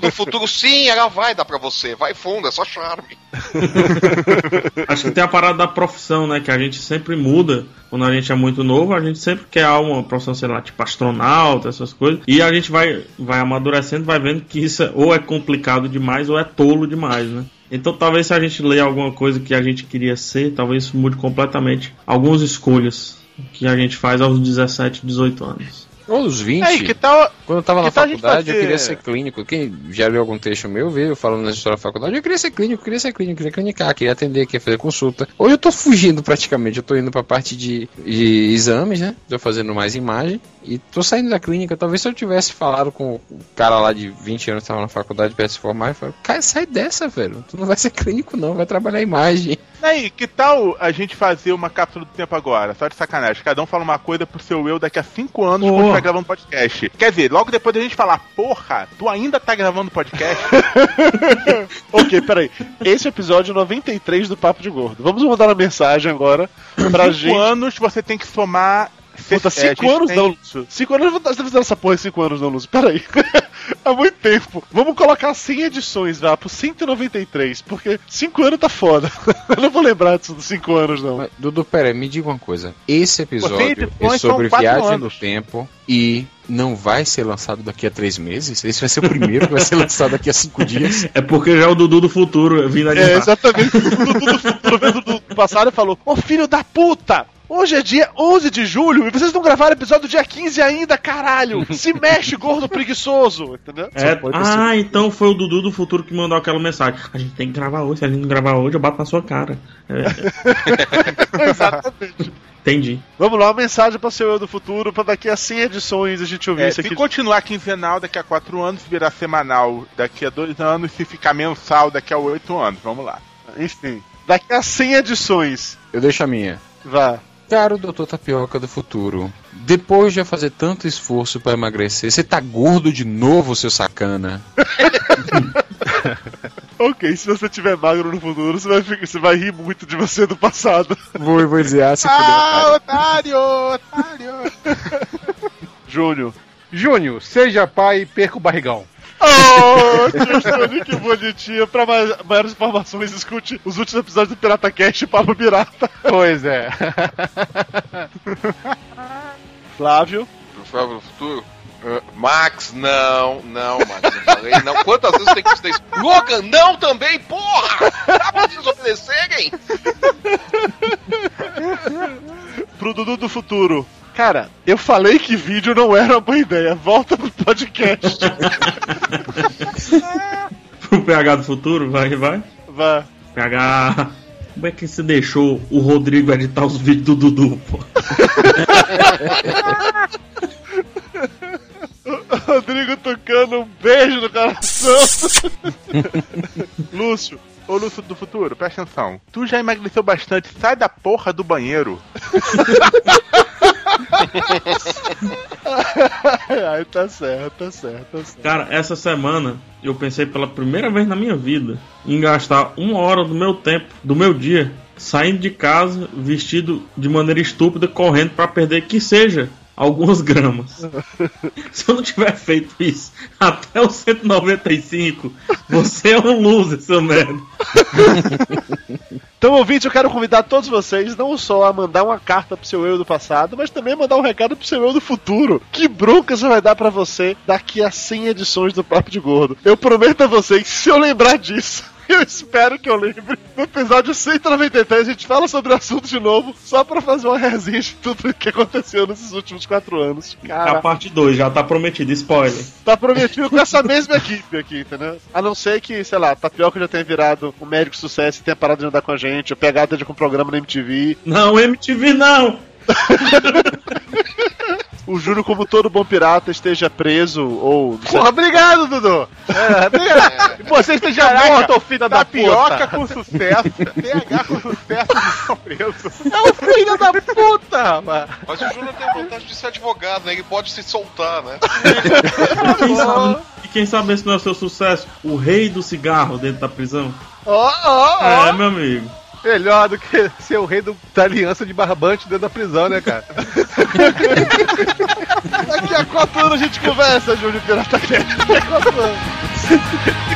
Do futuro, sim, ela vai dar pra você. Vai fundo, é só charme. Acho que tem a parada da profissão, né? Que a gente sempre muda. Quando a gente é muito novo, a gente sempre quer uma profissão, sei lá, tipo astronauta, essas coisas. E a gente vai, vai amadurecendo, vai vendo que isso é- ou é complicado demais ou é tolo demais, né? Então talvez se a gente ler alguma coisa que a gente queria ser, talvez isso mude completamente algumas escolhas que a gente faz aos 17, 18 anos. Ou os 20. Aí, que tal. Quando eu tava na faculdade, eu queria ser clínico. Quem já leu algum texto meu, veio falando na história da faculdade, eu queria ser clínico, queria ser clínico, queria clinicar, queria atender, queria fazer consulta. Hoje eu tô fugindo praticamente, eu tô indo pra parte de, de exames, né? Tô fazendo mais imagem e tô saindo da clínica. Talvez se eu tivesse falado com o cara lá de 20 anos que tava na faculdade pra se formar, eu falei, cara, sai dessa, velho. Tu não vai ser clínico, não, vai trabalhar imagem. Aí, que tal a gente fazer uma cápsula do tempo agora? Só de sacanagem. Cada um fala uma coisa pro seu eu daqui a cinco anos quando Boa. estiver gravando podcast. Quer dizer, logo depois da gente falar, porra, tu ainda tá gravando podcast? ok, peraí. Esse é o episódio 93 do Papo de Gordo. Vamos mandar uma mensagem agora pra cinco gente. anos você tem que somar. Puta, é, cinco anos tem- não, Lúcio. Cinco anos, você tá fazendo essa porra em cinco anos não, Lúcio. Peraí. Há muito tempo. Vamos colocar 100 edições, vá, pro 193, porque cinco anos tá foda. Eu não vou lembrar disso dos cinco anos, não. Mas, Dudu, pera, aí, me diga uma coisa. Esse episódio é sobre viagem no anos. tempo e não vai ser lançado daqui a três meses? Esse vai ser o primeiro que vai ser lançado daqui a cinco dias? É porque já é o Dudu do futuro vindo É, animar. exatamente. O Dudu do futuro vendo do passado e falou: Ô filho da puta! Hoje é dia 11 de julho e vocês não gravaram episódio dia 15 ainda, caralho! Se mexe, gordo preguiçoso! Entendeu? É, pode ser. ah, então foi o Dudu do futuro que mandou aquela mensagem. A gente tem que gravar hoje, se a gente não gravar hoje, eu bato na sua cara. É, Exatamente. entendi. Vamos lá, uma mensagem para seu eu do futuro, para daqui a 100 edições a gente ouvir É, isso se aqui. continuar quinzenal daqui a quatro anos, se virar semanal daqui a dois anos, se ficar mensal daqui a oito anos. Vamos lá. Enfim, daqui a 100 edições. Eu deixo a minha. Vá. Caro doutor Tapioca do futuro, depois de fazer tanto esforço pra emagrecer, você tá gordo de novo, seu sacana? Ok, se você tiver magro no futuro, você vai, ficar- você vai rir muito de você do passado. Vou, vou dizer, ah, se Ah, otário, otário. Júnior. Júnior, seja pai e perca o barrigão. Oh, tio que bonitinho. Pra mais- maiores informações, escute os últimos episódios do Pirata Cast e Papo Pirata. Pois é. Flávio. Pro Flávio do futuro. Ah, Max, não, não, Max, eu falei não. Quantas vezes tem que dizer isso? Logan, não também, porra! Dá pra vocês obedecerem? Pro Dudu do futuro. Cara, eu falei que vídeo não era uma boa ideia. Volta pro podcast. Pro PH do futuro, vai, vai. Vá. PH. Como é que você deixou o Rodrigo editar os vídeos do Dudu, pô? Rodrigo tocando um beijo no coração. Lúcio, ô Lúcio do futuro, presta atenção. Tu já emagreceu bastante, sai da porra do banheiro. Ai, tá certo, tá certo, tá certo. Cara, essa semana eu pensei pela primeira vez na minha vida em gastar uma hora do meu tempo, do meu dia, saindo de casa vestido de maneira estúpida, correndo pra perder que seja algumas gramas. Se eu não tiver feito isso até os 195, você é um loser, seu merda. Então, ouvinte, eu quero convidar todos vocês não só a mandar uma carta pro seu eu do passado, mas também mandar um recado pro seu eu do futuro. Que bronca você vai dar pra você daqui a 100 edições do Papo de Gordo. Eu prometo a vocês que se eu lembrar disso, eu espero que eu lembre. No episódio 193 a gente fala sobre o assunto de novo, só pra fazer uma resenha de tudo que aconteceu nesses últimos quatro anos. A Cara, parte 2 já tá prometido, spoiler. tá prometido com essa mesma equipe aqui, entendeu? A não ser que, sei lá, Tapioca já tenha virado um médico de sucesso e tenha parado de andar com a gente, o PH esteja com um programa na MTV, Não, MTV não! o Júnior, como todo bom pirata, esteja preso ou. Porra, obrigado, Dudu. É, obrigado. E Você esteja morto, ô filho da Tapioca puta. com sucesso. TH com sucesso de Preso. É o filho da puta, rapaz. Mas o Júnior tem vontade de ser advogado, né? Ele pode se soltar, né? Quem sabe, e quem sabe esse não é o seu sucesso? O rei do cigarro dentro da prisão? Ó, ó, ó. É, meu amigo. Melhor do que ser o rei do, da aliança de barbante dentro da prisão, né, cara? Daqui a quatro anos a gente conversa, Júnior Pirata. Daqui a quatro anos.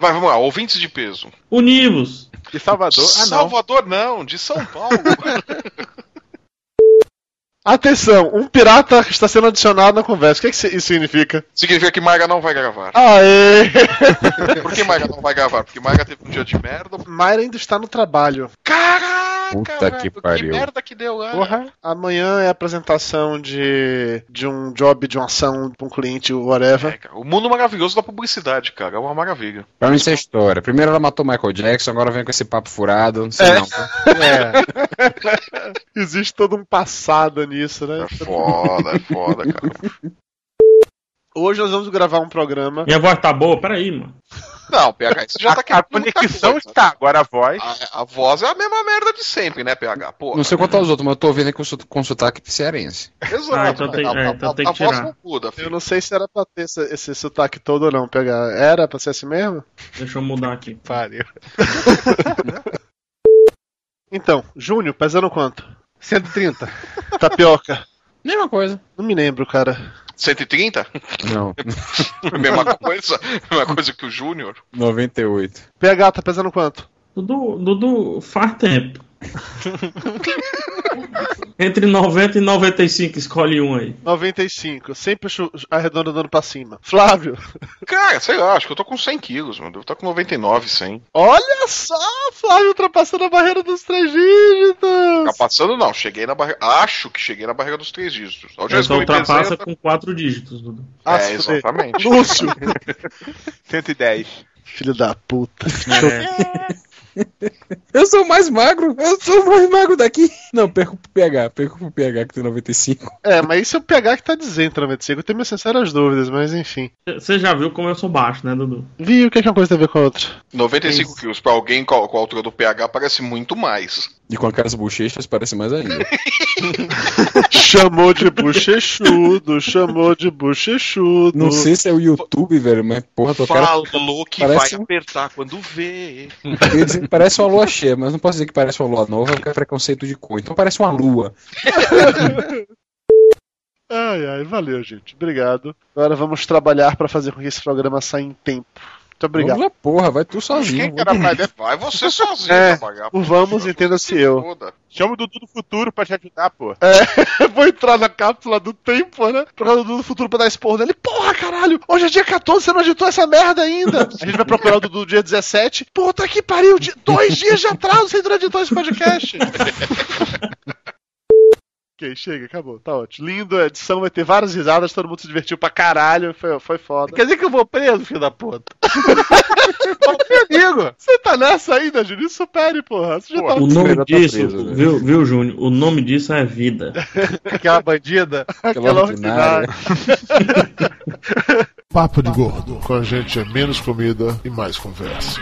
Vai, vamos lá, ouvintes de peso. Univos. De Salvador? De Ah, não. Salvador não, de São Paulo. Atenção, um pirata está sendo adicionado na conversa. O que, que isso significa? Significa que Maga não vai gravar. Aê! Por que Maga não vai gravar? Porque Maga teve um dia de merda. Mayra ainda está no trabalho. Caraca, Puta velho, que pariu. merda que deu lá. Porra. Amanhã é a apresentação de, de um job, de uma ação para um cliente, whatever. É, o mundo maravilhoso da publicidade, cara. É uma maravilha. Pra mim isso é história. Primeiro ela matou Michael Jackson, agora vem com esse papo furado, não sei É. não. É. Existe todo um passado nisso, né? É foda, é foda, cara. Hoje nós vamos gravar um programa. Minha voz tá boa? Peraí, mano. Não, PH, isso já tá A querendo muita conexão coisa. está, agora a voz. A, a voz é a mesma merda de sempre, né, PH? Pô, Não sei quanto aos outros, mas eu tô ouvindo aqui com, com sotaque cearense. exato. Ah, então tem- a, é, a- então a- tem a que voz tirar. não muda, Eu não sei se era pra ter esse, esse sotaque todo ou não, pegar. Era pra ser assim mesmo? Deixa eu mudar aqui. Pariu. Então, Júnior, pesando quanto? 130. Tapioca. Mesma coisa. Não me lembro, cara. 130? Não, mesma coisa? Mesma coisa que o Júnior? 98. PH tá pesando quanto? Dudu, Dudu faz tempo. Entre 90 e 95, escolhe um aí. 95. Sempre arredondando pra cima. Flávio. Cara, sei lá, acho que eu tô com 100 quilos, mano. Devo estar com 99, 100. Olha só, Flávio ultrapassando a barreira dos três dígitos. Tá passando, não. Cheguei na barreira. Acho que cheguei na barreira dos três dígitos. A última eu pesei, ultrapassa eu com quatro dígitos, Dudu. Ah, É, exatamente. Lúcio. 110. Filho da puta. É, Eu sou o mais magro, eu sou o mais magro daqui. Não, perco pro PH, perco pro PH que tem 95. É, mas isso é o PH que tá dizendo, 95. Eu tenho minhas sinceras dúvidas, mas enfim. Você já viu como eu sou baixo, né, Dudu? Vi o que, é que uma coisa tem a ver com a outra. 95 quilos pra alguém com a, com a altura do PH parece muito mais. E com aquelas bochechas parece mais ainda. chamou de bochechudo, chamou de bochechudo. Não sei se é o YouTube, velho, mas porra, tua cara. Falou que parece vai um- apertar quando vê. Dizer parece uma lua cheia, mas não posso dizer que parece uma lua nova porque é preconceito de cor. Então parece uma lua. Ai, ai, valeu, gente. Obrigado. Agora vamos trabalhar pra fazer com que esse programa saia em tempo. Muito obrigado. Vamos lá, porra, vai tu sozinho. Quem que era pra Vai você sozinho É, trabalhar. o vamos, entenda-se eu. Foda. Chama o Dudu do futuro pra te ajudar, pô. É, vou entrar na cápsula do tempo, né? Por causa do futuro pra dar esporro dele. Porra, caralho! Hoje é dia 14, você não editou essa merda ainda! A gente vai procurar o Dudu dia 17. Puta que pariu! Dois dias de atraso você não editou esse podcast! Ok, chega, acabou. Tá ótimo. Lindo, a edição vai ter várias risadas, todo mundo se divertiu pra caralho. Foi, foi foda. Quer dizer que eu vou preso, filho da puta? Amigo! Você tá nessa ainda? Isso supere, porra. Você já tá... O nome tá disso, preso, né? viu, viu, Júnior? O nome disso é vida. Aquela bandida. Aquela ordinária. Papo de Gordo. Com a gente é menos comida e mais conversa.